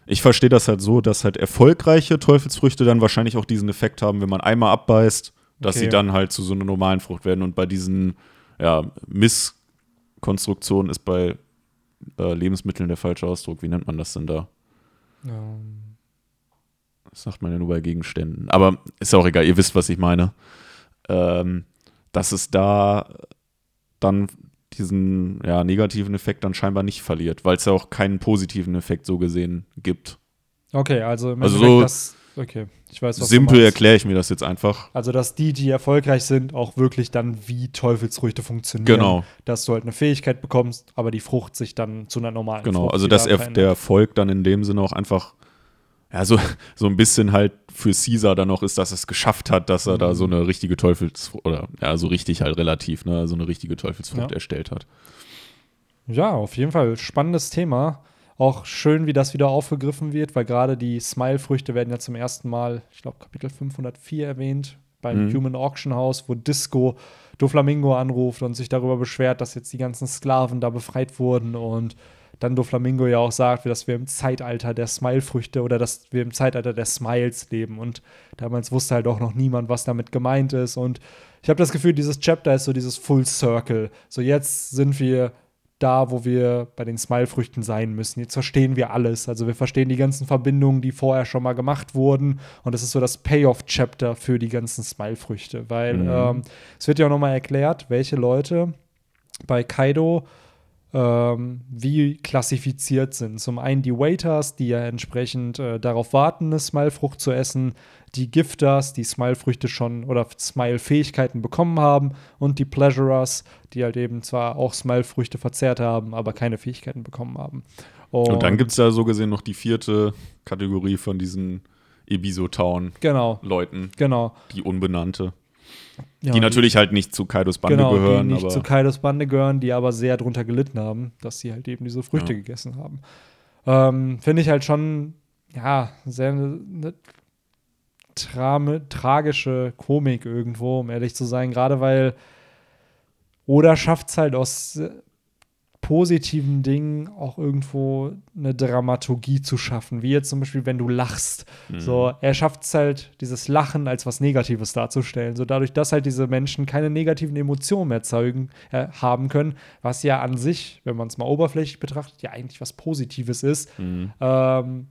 ich verstehe das halt so, dass halt erfolgreiche Teufelsfrüchte dann wahrscheinlich auch diesen Effekt haben, wenn man einmal abbeißt, dass Okay. sie dann halt zu so einer normalen Frucht werden. Und bei diesen ja, Misskonstruktionen ist bei äh, Lebensmitteln der falsche Ausdruck. Wie nennt man das denn da? ähm, Das sagt man ja nur bei Gegenständen. Aber ist ja auch egal, ihr wisst, was ich meine. Ähm, dass es da dann diesen ja, negativen Effekt dann scheinbar nicht verliert, weil es ja auch keinen positiven Effekt so gesehen gibt. Okay, also im Also Endeffekt so das, okay, ich weiß, was du Simpel erkläre ich mir das jetzt einfach. Also, dass die, die erfolgreich sind, auch wirklich dann wie Teufelsfrüchte funktionieren. Genau. Dass du halt eine Fähigkeit bekommst, aber die Frucht sich dann zu einer normalen Genau, Frucht also dass verändert. der Erfolg dann in dem Sinne auch einfach, ja, so, so ein bisschen halt für Caesar dann noch ist, dass er es geschafft hat, dass er Mhm. da so eine richtige Teufelsfrucht, oder ja, so richtig halt relativ, ne, so eine richtige Teufelsfrucht Ja. erstellt hat. Ja, auf jeden Fall spannendes Thema. Auch schön, wie das wieder aufgegriffen wird, weil gerade die Smile-Früchte werden ja zum ersten Mal, ich glaube, Kapitel 504 erwähnt, beim Mhm. Human Auction House, wo Disco Doflamingo anruft und sich darüber beschwert, dass jetzt die ganzen Sklaven da befreit wurden und dann Doflamingo ja auch sagt, dass wir im Zeitalter der Smile-Früchte oder dass wir im Zeitalter der Smiles leben. Und damals wusste halt auch noch niemand, was damit gemeint ist. Und ich habe das Gefühl, dieses Chapter ist so dieses Full Circle. So jetzt sind wir da, wo wir bei den Smile-Früchten sein müssen. Jetzt verstehen wir alles. Also wir verstehen die ganzen Verbindungen, die vorher schon mal gemacht wurden. Und das ist so das Payoff-Chapter für die ganzen Smile-Früchte. Weil Mhm. ähm, es wird ja auch noch mal erklärt, welche Leute bei Kaido ähm, wie klassifiziert sind. Zum einen die Waiters, die ja entsprechend äh, darauf warten, eine Smile-Frucht zu essen, die Gifters, die Smile-Früchte schon oder Smile-Fähigkeiten bekommen haben und die Pleasurers, die halt eben zwar auch Smile-Früchte verzehrt haben, aber keine Fähigkeiten bekommen haben. Und dann gibt es da so gesehen noch die vierte Kategorie von diesen Ebiso-Town-Leuten, Genau, genau. die Unbenannte. Ja, die natürlich halt nicht zu Kaidos Bande genau, gehören, die nicht aber zu Kaidos Bande gehören, die aber sehr drunter gelitten haben, dass sie halt eben diese Früchte Ja. gegessen haben. Ähm, Finde ich halt schon, ja, sehr eine ne Trame, tragische Komik irgendwo, um ehrlich zu sein, gerade weil Oda schafft es halt aus positiven Dingen auch irgendwo eine Dramaturgie zu schaffen. Wie jetzt zum Beispiel, wenn du lachst. Mhm. So, er schafft es halt, dieses Lachen als was Negatives darzustellen. So dadurch, dass halt diese Menschen keine negativen Emotionen mehr zeugen, äh, haben können, was ja an sich, wenn man es mal oberflächlich betrachtet, ja eigentlich was Positives ist. Mhm. Ähm,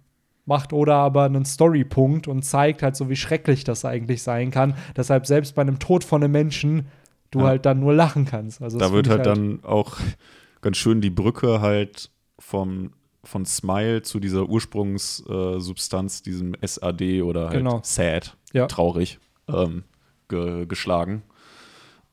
macht oder aber einen Storypunkt und zeigt halt so, wie schrecklich das eigentlich sein kann. Deshalb selbst bei einem Tod von einem Menschen du Ja. halt dann nur lachen kannst. Also Da wird ich halt dann auch ganz schön die Brücke halt vom, von Smile zu dieser Ursprungssubstanz, äh, diesem SAD oder halt Genau. Sad, Ja. traurig, ähm, ge geschlagen.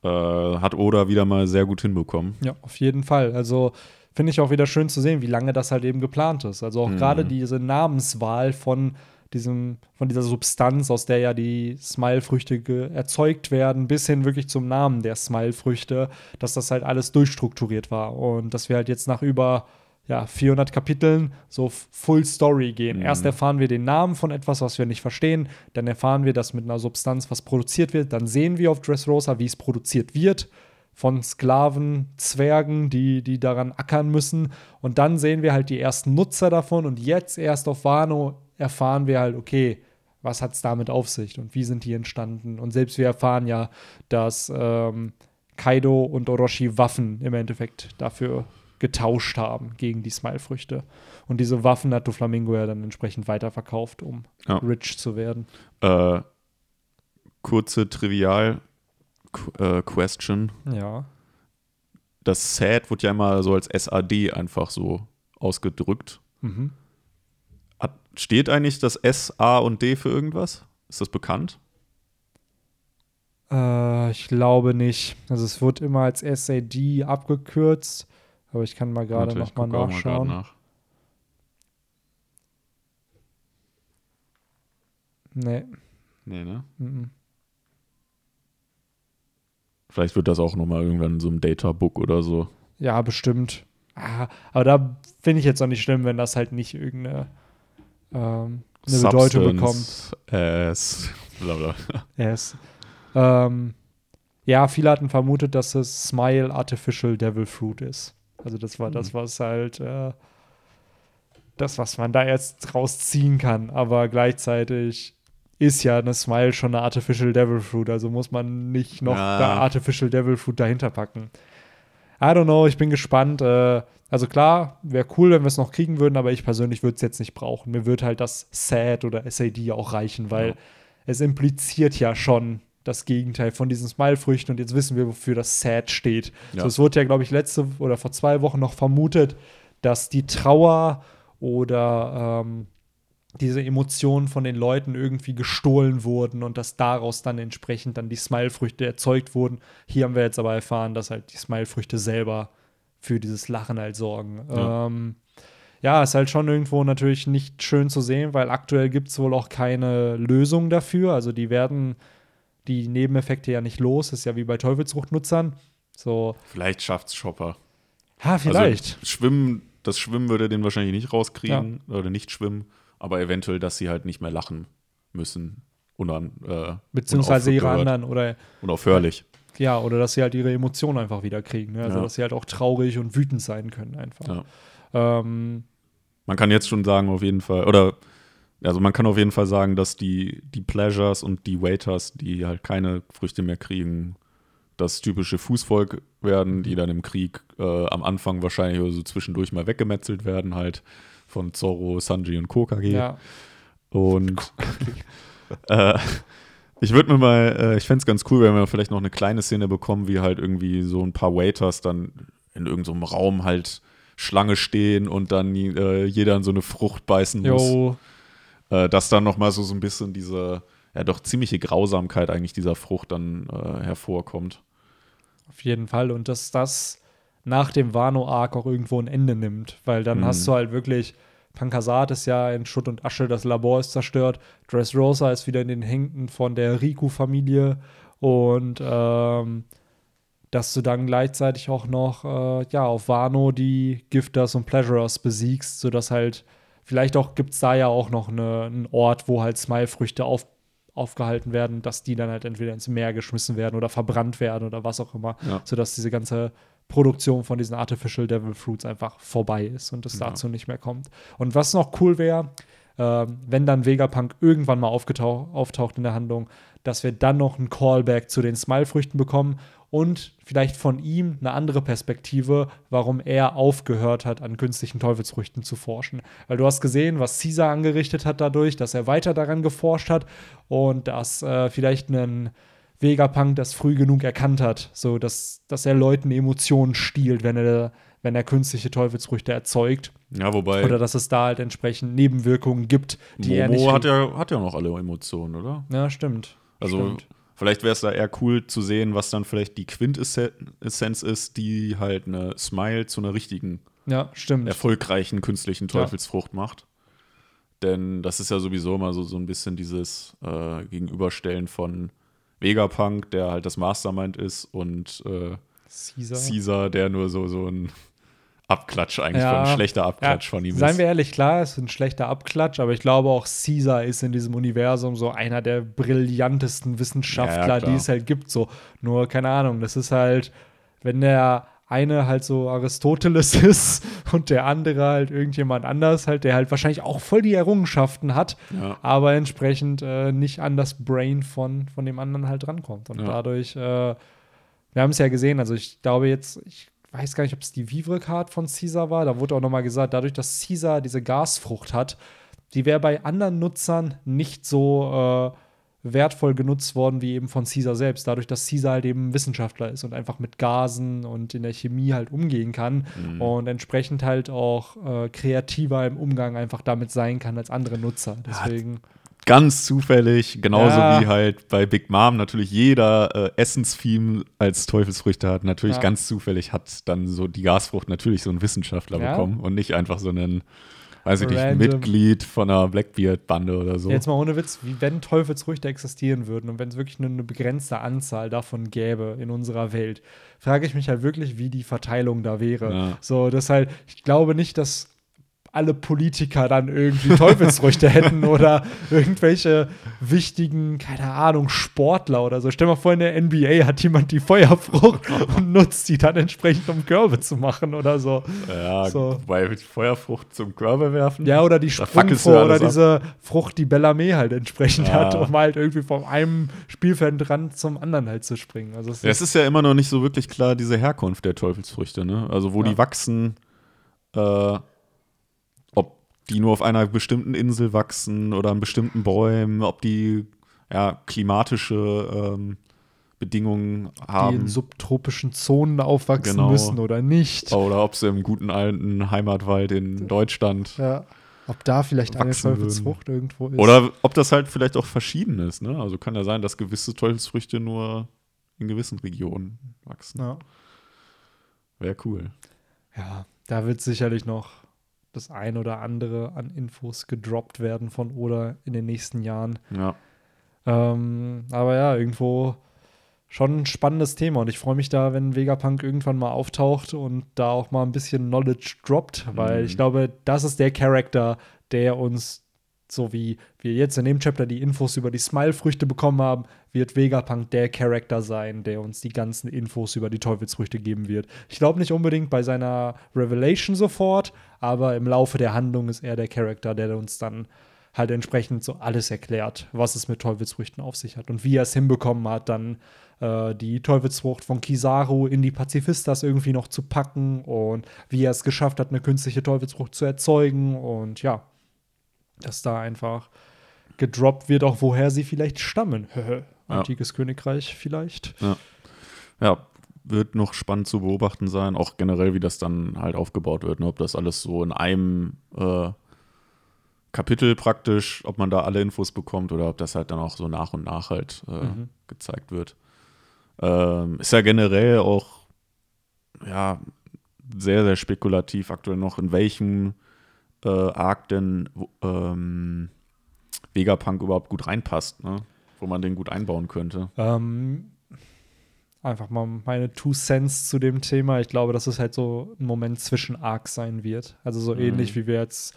Äh, hat Oda wieder mal sehr gut hinbekommen. Ja, auf jeden Fall. Also finde ich auch wieder schön zu sehen, wie lange das halt eben geplant ist. Also auch Mhm. gerade diese Namenswahl von diesem, von dieser Substanz, aus der ja die Smile-Früchte erzeugt werden, bis hin wirklich zum Namen der Smile-Früchte, dass das halt alles durchstrukturiert war und dass wir halt jetzt nach über ja, 400 Kapiteln so Full Story gehen. Mhm. Erst erfahren wir den Namen von etwas, was wir nicht verstehen, dann erfahren wir, dass mit einer Substanz was produziert wird, dann sehen wir auf Dressrosa, wie es produziert wird von Sklaven, Zwergen, die, die daran ackern müssen. Und dann sehen wir halt die ersten Nutzer davon. Und jetzt erst auf Wano erfahren wir halt, okay, was hat es damit auf sich und wie sind die entstanden? Und selbst wir erfahren ja, dass ähm, Kaido und Orochi Waffen im Endeffekt dafür getauscht haben gegen die Smile-Früchte. Und diese Waffen hat Doflamingo ja dann entsprechend weiterverkauft, um Ja. rich zu werden. Äh, kurze Trivial Qu- äh, Question. Ja. Das Sad wird ja immer so als SAD einfach so ausgedrückt. Mhm. Steht eigentlich das S, A und D für irgendwas? Ist das bekannt? Äh, ich glaube nicht. Also es wird immer als SAD abgekürzt, aber ich kann mal gerade Warte, noch ich mal gucke auch nachschauen. grad nach. Nee. Nee, ne? mhm. Vielleicht wird das auch nochmal irgendwann in so einem Databook oder so. Ja, bestimmt. Ah, aber da finde ich jetzt auch nicht schlimm, wenn das halt nicht irgendeine ähm, eine Bedeutung bekommt. As, bla bla. Yes. Ähm, ja, viele hatten vermutet, dass es Smile Artificial Devil Fruit ist. Also das war das, was halt äh, das, was man da jetzt rausziehen kann. Aber gleichzeitig ist ja eine Smile schon eine Artificial Devil Fruit. Also muss man nicht noch Ja. da Artificial Devil Fruit dahinter packen. I don't know, ich bin gespannt. Äh, also klar, wäre cool, wenn wir es noch kriegen würden, aber ich persönlich würde es jetzt nicht brauchen. Mir würde halt das SAD oder SAD auch reichen, weil Ja. es impliziert ja schon das Gegenteil von diesen Smile-Früchten und jetzt wissen wir, wofür das SAD steht. Ja. So, es wurde ja, glaube ich, letzte oder vor zwei Wochen noch vermutet, dass die Trauer oder ähm, diese Emotionen von den Leuten irgendwie gestohlen wurden und dass daraus dann entsprechend dann die Smile-Früchte erzeugt wurden. Hier haben wir jetzt aber erfahren, dass halt die Smile-Früchte selber für dieses Lachen halt sorgen. Ja. Ähm, ja, ist halt schon irgendwo natürlich nicht schön zu sehen, weil aktuell gibt es wohl auch keine Lösung dafür. Also die werden die Nebeneffekte ja nicht los. Ist ja wie bei Teufelsfruchtnutzern. So, Vielleicht schafft's Chopper. ha, vielleicht. Also, schwimmen, das Schwimmen würde den wahrscheinlich nicht rauskriegen oder nicht schwimmen, aber eventuell, dass sie halt nicht mehr lachen müssen. Unan, äh, Beziehungsweise ihre anderen oder Unaufhörlich. ja, oder dass sie halt ihre Emotionen einfach wieder kriegen. Ne? Also Ja. dass sie halt auch traurig und wütend sein können einfach. Ja. Ähm, Man kann jetzt schon sagen, auf jeden Fall, oder also man kann auf jeden Fall sagen, dass die, die Pleasures und die Waiters, die halt keine Früchte mehr kriegen, das typische Fußvolk werden, die dann im Krieg äh, am Anfang wahrscheinlich oder so zwischendurch mal weggemetzelt werden, halt von Zorro, Sanji und Kokage. ja, Und äh, ich würde mir mal, äh, ich fände es ganz cool, wenn wir vielleicht noch eine kleine Szene bekommen, wie halt irgendwie so ein paar Waiters dann in irgendeinem Raum halt Schlange stehen und dann äh, jeder in so eine Frucht beißen muss. jo, Äh, dass dann nochmal so, so ein bisschen diese, ja doch ziemliche Grausamkeit eigentlich dieser Frucht dann äh, hervorkommt. auf jeden Fall. Und dass das nach dem Wano-Arc auch irgendwo ein Ende nimmt, weil dann Mhm. hast du halt wirklich Pankasat ist ja in Schutt und Asche, das Labor ist zerstört. Dressrosa ist wieder in den Händen von der Riku-Familie und ähm, dass du dann gleichzeitig auch noch äh, ja, auf Wano die Gifters und Pleasurers besiegst, sodass halt vielleicht auch gibt es da ja auch noch eine, einen Ort, wo halt Smile-Früchte auf, aufgehalten werden, dass die dann halt entweder ins Meer geschmissen werden oder verbrannt werden oder was auch immer, Ja. sodass diese ganze Produktion von diesen Artificial Devil Fruits einfach vorbei ist und es Ja. dazu nicht mehr kommt. Und was noch cool wäre, ähm, wenn dann Vegapunk irgendwann mal auftaucht in der Handlung, dass wir dann noch einen Callback zu den Smile-Früchten bekommen und vielleicht von ihm eine andere Perspektive, warum er aufgehört hat, an künstlichen Teufelsfrüchten zu forschen. Weil du hast gesehen, was Caesar angerichtet hat dadurch, dass er weiter daran geforscht hat und dass äh, vielleicht ein Vegapunk das früh genug erkannt hat, so dass, dass er Leuten Emotionen stiehlt, wenn er, wenn er künstliche Teufelsfrüchte erzeugt. Ja, wobei Oder dass es da halt entsprechend Nebenwirkungen gibt, die er nicht. Momo hat ja, hat ja noch alle Emotionen, oder? ja, stimmt. Also Stimmt. vielleicht wäre es da eher cool zu sehen, was dann vielleicht die Quintessenz ist, die halt eine Smile zu einer richtigen, Ja, erfolgreichen künstlichen Teufelsfrucht macht. Denn das ist ja sowieso immer so, so ein bisschen dieses äh, Gegenüberstellen von Vegapunk, der halt das Mastermind ist, und äh, Caesar. Caesar, der nur so, so ein Abklatsch eigentlich, Ja. von, ein schlechter Abklatsch Ja, von ihm Seien ist. wir ehrlich, klar, es ist ein schlechter Abklatsch, aber ich glaube auch Caesar ist in diesem Universum so einer der brillantesten Wissenschaftler, Ja, die es halt gibt. So, nur keine Ahnung, das ist halt, wenn der eine halt so Aristoteles ist und der andere halt irgendjemand anders halt, der halt wahrscheinlich auch voll die Errungenschaften hat, Ja. aber entsprechend äh, nicht an das Brain von, von dem anderen halt rankommt. Und Ja. dadurch, äh, wir haben es ja gesehen, also ich glaube jetzt, ich weiß gar nicht, ob es die Vivre-Card von Caesar war, da wurde auch nochmal gesagt, dadurch, dass Caesar diese Gasfrucht hat, die wäre bei anderen Nutzern nicht so äh, wertvoll genutzt worden wie eben von Caesar selbst, dadurch, dass Caesar halt eben Wissenschaftler ist und einfach mit Gasen und in der Chemie halt umgehen kann Mhm. und entsprechend halt auch äh, kreativer im Umgang einfach damit sein kann als andere Nutzer. Deswegen, Ganz zufällig, genauso Ja. wie halt bei Big Mom natürlich jeder äh, Essenstheme als Teufelsfrüchte hat. Natürlich Ja. ganz zufällig hat dann so die Gasfrucht natürlich so einen Wissenschaftler Ja. bekommen und nicht einfach so einen, weiß ich nicht. Mitglied von einer Blackbeard-Bande oder so. Jetzt mal ohne Witz, wie wenn Teufelsfrüchte existieren würden und wenn es wirklich nur eine begrenzte Anzahl davon gäbe in unserer Welt, frage ich mich halt wirklich, wie die Verteilung da wäre. Ja. So, das halt, ich glaube nicht, dass alle Politiker dann irgendwie Teufelsfrüchte hätten oder irgendwelche wichtigen, keine Ahnung, Sportler oder so. Stell mal vor, in der NBA hat jemand die Feuerfrucht und nutzt die dann entsprechend, um Körbe zu machen oder so. ja, So. bei Feuerfrucht zum Körbe werfen. Ja, oder die Sprungfrucht oder alles ab. diese Frucht, die Bellarmé halt entsprechend Ja. hat, um halt irgendwie von einem Spielfeldrand zum anderen halt zu springen. Also es Ja, es ist ja immer noch nicht so wirklich klar, diese Herkunft der Teufelsfrüchte, ne? Also wo Ja. die wachsen, äh, die nur auf einer bestimmten Insel wachsen oder an bestimmten Bäumen, ob die ja klimatische ähm, Bedingungen die in haben subtropischen Zonen aufwachsen Genau. müssen oder nicht. oder ob sie im guten alten Heimatwald in Deutschland Ja. Ob da vielleicht eine Wachsen würden. Teufelsfrucht irgendwo ist. oder ob das halt vielleicht auch verschieden ist, ne? Also kann ja sein, dass gewisse Teufelsfrüchte nur in gewissen Regionen wachsen. Ja. Wäre cool. ja, da wird sicherlich noch das ein oder andere an Infos gedroppt werden von Oda in den nächsten Jahren. Ja. Ähm, aber ja, irgendwo schon ein spannendes Thema und ich freue mich da, wenn Vegapunk irgendwann mal auftaucht und da auch mal ein bisschen Knowledge droppt, weil Mhm. ich glaube, das ist der Charakter, der uns, so wie wir jetzt in dem Chapter die Infos über die Smile-Früchte bekommen haben, wird Vegapunk der Charakter sein, der uns die ganzen Infos über die Teufelsfrüchte geben wird. Ich glaube nicht unbedingt bei seiner Revelation sofort, aber im Laufe der Handlung ist er der Charakter, der uns dann halt entsprechend so alles erklärt, was es mit Teufelsfrüchten auf sich hat und wie er es hinbekommen hat, dann äh, die Teufelsfrucht von Kizaru in die Pazifistas irgendwie noch zu packen und wie er es geschafft hat, eine künstliche Teufelsfrucht zu erzeugen und ja, dass da einfach gedroppt wird, auch woher sie vielleicht stammen. Ja. Antikes Königreich vielleicht. ja, wird noch spannend zu beobachten sein, auch generell, wie das dann halt aufgebaut wird, ne? ob das alles so in einem äh, Kapitel praktisch, ob man da alle Infos bekommt oder ob das halt dann auch so nach und nach halt äh, Mhm. gezeigt wird. Ähm, ist ja generell auch ja sehr, sehr spekulativ aktuell noch, in welchem äh, Arc denn ähm, Vegapunk überhaupt gut reinpasst, ne? wo man den gut einbauen könnte. Ähm, einfach mal meine Two Cents zu dem Thema. Ich glaube, dass es halt so ein Moment zwischen Arcs sein wird. Also so Mhm. ähnlich wie wir jetzt.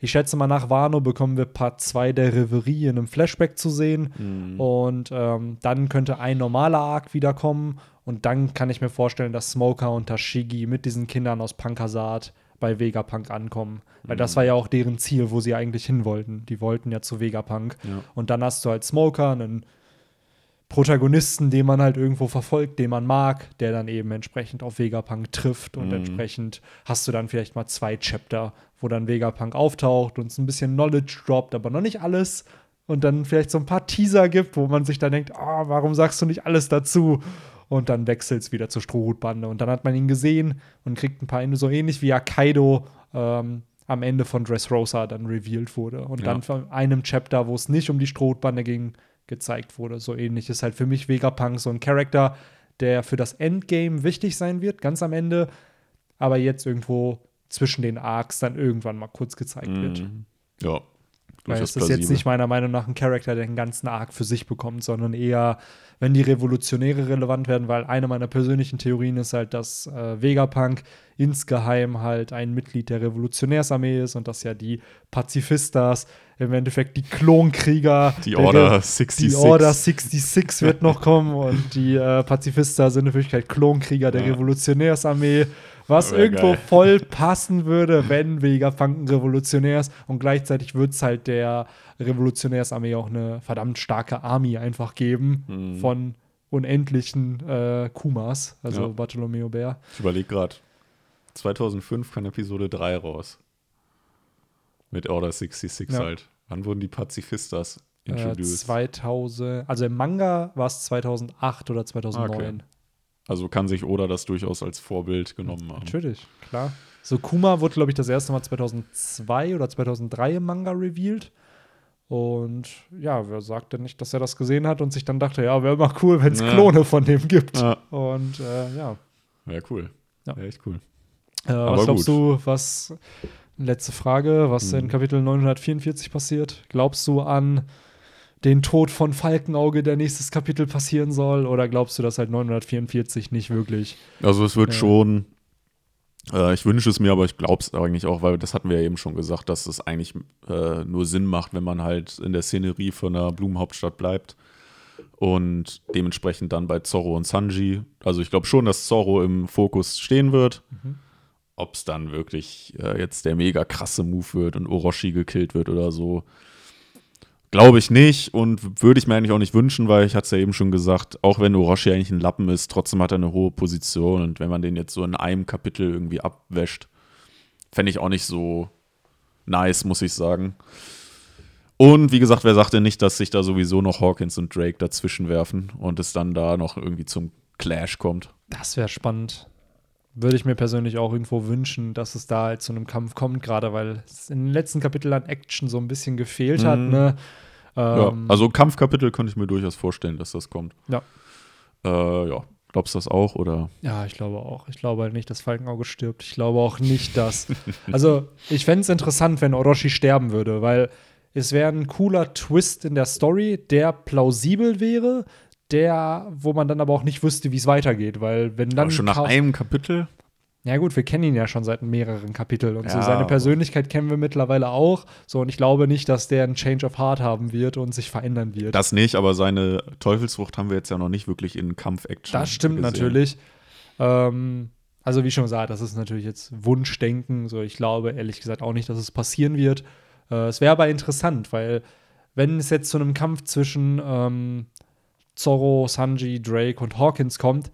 Ich schätze mal, nach Wano bekommen wir Part 2 der Reverie in einem Flashback zu sehen. Mhm. Und ähm, dann könnte ein normaler Arc wiederkommen. Und dann kann ich mir vorstellen, dass Smoker und Tashigi mit diesen Kindern aus Punkasat bei Vegapunk ankommen. Weil das war ja auch deren Ziel, wo sie eigentlich hin wollten. Die wollten ja zu Vegapunk. Ja. Und dann hast du halt Smoker, einen Protagonisten, den man halt irgendwo verfolgt, den man mag, der dann eben entsprechend auf Vegapunk trifft und Mhm. entsprechend hast du dann vielleicht mal zwei Chapter, wo dann Vegapunk auftaucht und es ein bisschen Knowledge droppt, aber noch nicht alles und dann vielleicht so ein paar Teaser gibt, wo man sich dann denkt, ah, warum sagst du nicht alles dazu? Und dann wechselt es wieder zur Strohhutbande und dann hat man ihn gesehen und kriegt ein paar Ende so ähnlich wie Akaido ähm, am Ende von Dressrosa dann revealed wurde und Ja. dann von einem Chapter, wo es nicht um die Strohhutbande ging, gezeigt wurde. So ähnlich ist halt für mich Vegapunk so ein Charakter, der für das Endgame wichtig sein wird, ganz am Ende, aber jetzt irgendwo zwischen den Arcs dann irgendwann mal kurz gezeigt wird. Mhm. Ja. Weil es ist jetzt plausibel. nicht meiner Meinung nach ein Charakter, der den ganzen Arc für sich bekommt, sondern eher, wenn die Revolutionäre relevant werden, weil eine meiner persönlichen Theorien ist halt, dass äh, Vegapunk insgeheim halt ein Mitglied der Revolutionärsarmee ist und dass ja die Pazifistas im Endeffekt die Klonkrieger Die der Order Re- 66. die Order 66 wird noch kommen und die äh, Pazifista sind in Wirklichkeit Klonkrieger der Ja. Revolutionärsarmee, was irgendwo geil. voll passen würde, wenn Vegapunk ein Revolutionär ist und gleichzeitig wird es halt der Revolutionärsarmee auch eine verdammt starke Army einfach geben Mhm. von unendlichen äh, Kumas, also Ja. Bartolomeo Bär. Ich überlege gerade. 2005 kam Episode 3 raus. Mit Order 66 Ja. halt. Wann wurden die Pazifistas Äh, introduced? 2000, also im Manga war es 2008 oder 2009. also kann sich Oda das durchaus als Vorbild genommen haben. Natürlich, klar. So, Kuma wurde, glaube ich, das erste Mal 2002 oder 2003 im Manga revealed. Und ja, wer sagt denn nicht, dass er das gesehen hat und sich dann dachte, ja, wäre mal cool, wenn es Ja. Klone von dem gibt. Ja, Und äh, ja, wäre cool. Ja. Wäre echt cool. äh, was glaubst gut. du, was, letzte Frage, was in Mhm. Kapitel 944 passiert? Glaubst du an den Tod von Falkenauge, der nächstes Kapitel passieren soll? Oder glaubst du, dass halt 944 nicht wirklich Also es wird Ja. schon, äh, ich wünsche es mir, aber ich glaube es eigentlich auch, weil das hatten wir ja eben schon gesagt, dass es eigentlich äh, nur Sinn macht, wenn man halt in der Szenerie von der Blumenhauptstadt bleibt. Und dementsprechend dann bei Zorro und Sanji. Also ich glaube schon, dass Zorro im Fokus stehen wird. Mhm. Ob es dann wirklich äh, jetzt der mega krasse Move wird und Orochi gekillt wird oder so, glaube ich nicht und würde ich mir eigentlich auch nicht wünschen, weil ich hatte es ja eben schon gesagt, auch wenn Orochi eigentlich ein Lappen ist, trotzdem hat er eine hohe Position und wenn man den jetzt so in einem Kapitel irgendwie abwäscht, fände ich auch nicht so nice, muss ich sagen. Und wie gesagt, wer sagt denn nicht, dass sich da sowieso noch Hawkins und Drake dazwischen werfen und es dann da noch irgendwie zum Clash kommt? Das wäre spannend. Würde ich mir persönlich auch irgendwo wünschen, dass es da halt zu einem Kampf kommt, gerade weil es in den letzten Kapiteln an Action so ein bisschen gefehlt hat. Mhm. Ne? Ja, Ähm, also Kampfkapitel könnte ich mir durchaus vorstellen, dass das kommt. Ja. Äh, ja. Glaubst du das auch? Oder? ja, ich glaube auch. Ich glaube halt nicht, dass Falkenauge stirbt. Ich glaube auch nicht, dass. also, ich fände es interessant, wenn Orochi sterben würde, weil es wäre ein cooler Twist in der Story, der plausibel wäre, der, wo man dann aber auch nicht wüsste, wie es weitergeht, weil wenn dann Aber schon nach einem Kapitel? Ja, gut, wir kennen ihn ja schon seit mehreren Kapiteln und so. Ja, Seine aber- Persönlichkeit kennen wir mittlerweile auch. So, und ich glaube nicht, dass der einen Change of Heart haben wird und sich verändern wird. Das nicht, aber seine Teufelsfrucht haben wir jetzt ja noch nicht wirklich in Kampf-Action. Das stimmt gesehen. natürlich. Ähm, also, wie schon gesagt, das ist natürlich jetzt Wunschdenken. So, ich glaube ehrlich gesagt auch nicht, dass es passieren wird. Äh, es wäre aber interessant, weil, wenn es jetzt zu einem Kampf zwischen ähm, Zorro, Sanji, Drake und Hawkins kommt,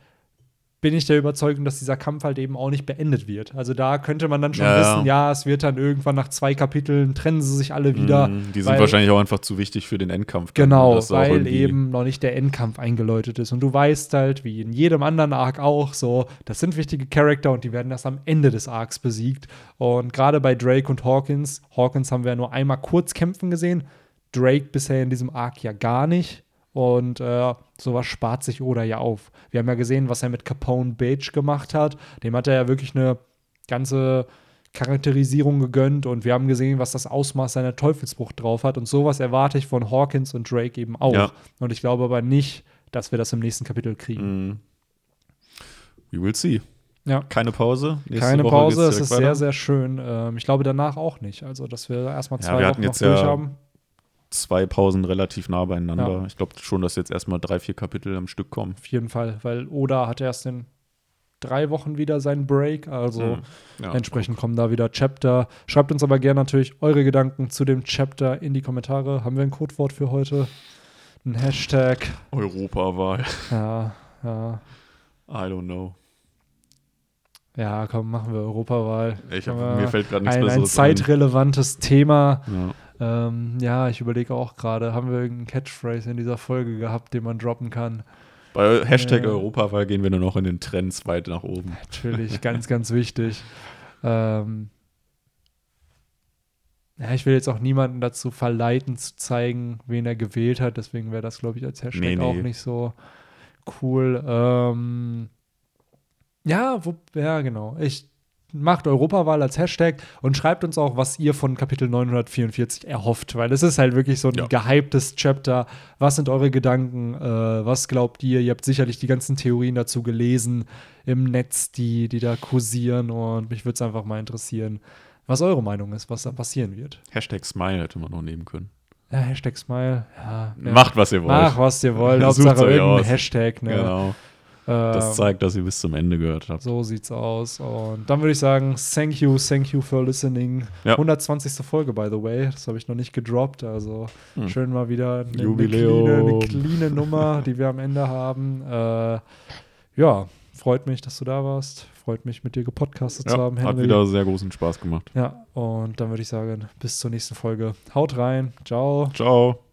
bin ich der Überzeugung, dass dieser Kampf halt eben auch nicht beendet wird. Also da könnte man dann schon Ja, ja. wissen, ja, es wird dann irgendwann nach zwei Kapiteln trennen sie sich alle wieder. Mm, Die sind weil- wahrscheinlich auch einfach zu wichtig für den Endkampf. dann, Genau, weil eben noch nicht der Endkampf eingeläutet ist. Und du weißt halt, wie in jedem anderen Arc auch, so, das sind wichtige Charakter und die werden erst am Ende des Arcs besiegt. Und gerade bei Drake und Hawkins, Hawkins haben wir ja nur einmal kurz kämpfen gesehen, Drake bisher in diesem Arc ja gar nicht. Und äh, sowas spart sich Oda ja auf. Wir haben ja gesehen, was er mit Capone Beige gemacht hat. Dem hat er ja wirklich eine ganze Charakterisierung gegönnt und wir haben gesehen, was das Ausmaß seiner Teufelsbrucht drauf hat. Und sowas erwarte ich von Hawkins und Drake eben auch. Ja. Und ich glaube aber nicht, dass wir das im nächsten Kapitel kriegen. Mm. We will see. Ja. Keine Pause. Nächste Keine Woche Pause, es ist direkt sehr, weiter. sehr schön. Ähm, ich glaube danach auch nicht. Also, dass wir erstmal Ja, zwei wir Wochen noch jetzt ja- durch haben. Zwei Pausen relativ nah beieinander. Ja. Ich glaube schon, dass jetzt erstmal drei, vier Kapitel am Stück kommen. Auf jeden Fall, weil Oda hat erst in drei Wochen wieder seinen Break, also Hm. Ja, entsprechend kommen da wieder Chapter. Schreibt uns aber gerne natürlich eure Gedanken zu dem Chapter in die Kommentare. Haben wir ein Codewort für heute? Ein Hashtag. Europawahl. Ja, ja. I don't know. Ja, komm, machen wir Europawahl. Ich hab, mir fällt gerade nichts ein, ein Besseres ein. zeitrelevantes Thema. Ja. Ähm, ja, ich überlege auch gerade, haben wir irgendeinen Catchphrase in dieser Folge gehabt, den man droppen kann? Bei Hashtag Ja. Europawahl gehen wir nur noch in den Trends weit nach oben. Natürlich, ganz, ganz wichtig. Ähm, ja, ich will jetzt auch niemanden dazu verleiten, zu zeigen, wen er gewählt hat. Deswegen wäre das, glaube ich, als Hashtag Nee, nee. auch nicht so cool. Ähm, ja, wo, ja, genau. Ich macht Europawahl als Hashtag und schreibt uns auch, was ihr von Kapitel 944 erhofft, weil es ist halt wirklich so ein Ja. gehyptes Chapter. Was sind eure Gedanken? Äh, was glaubt ihr? Ihr habt sicherlich die ganzen Theorien dazu gelesen im Netz, die, die da kursieren und mich würde es einfach mal interessieren, was eure Meinung ist, was da passieren wird. Hashtag Smile hätte man noch nehmen können. Ja, Hashtag Smile. Ja. Macht, was ihr wollt. Mach, was ihr wollt. Hauptsache irgendein aus. Hashtag. Ne? Genau. Das Ähm, zeigt, dass ihr bis zum Ende gehört habt. So sieht's aus. Und dann würde ich sagen, thank you, thank you for listening. Ja. 120. Folge, by the way. Das habe ich noch nicht gedroppt. Also Hm. schön mal wieder eine, eine, Jubiläum. cleane, eine cleane Nummer, die wir am Ende haben. Äh, ja, freut mich, dass du da warst. Freut mich, mit dir gepodcastet zu Ja, haben, hat Henry. wieder sehr großen Spaß gemacht. Ja, und dann würde ich sagen, bis zur nächsten Folge. Haut rein. Ciao. Ciao.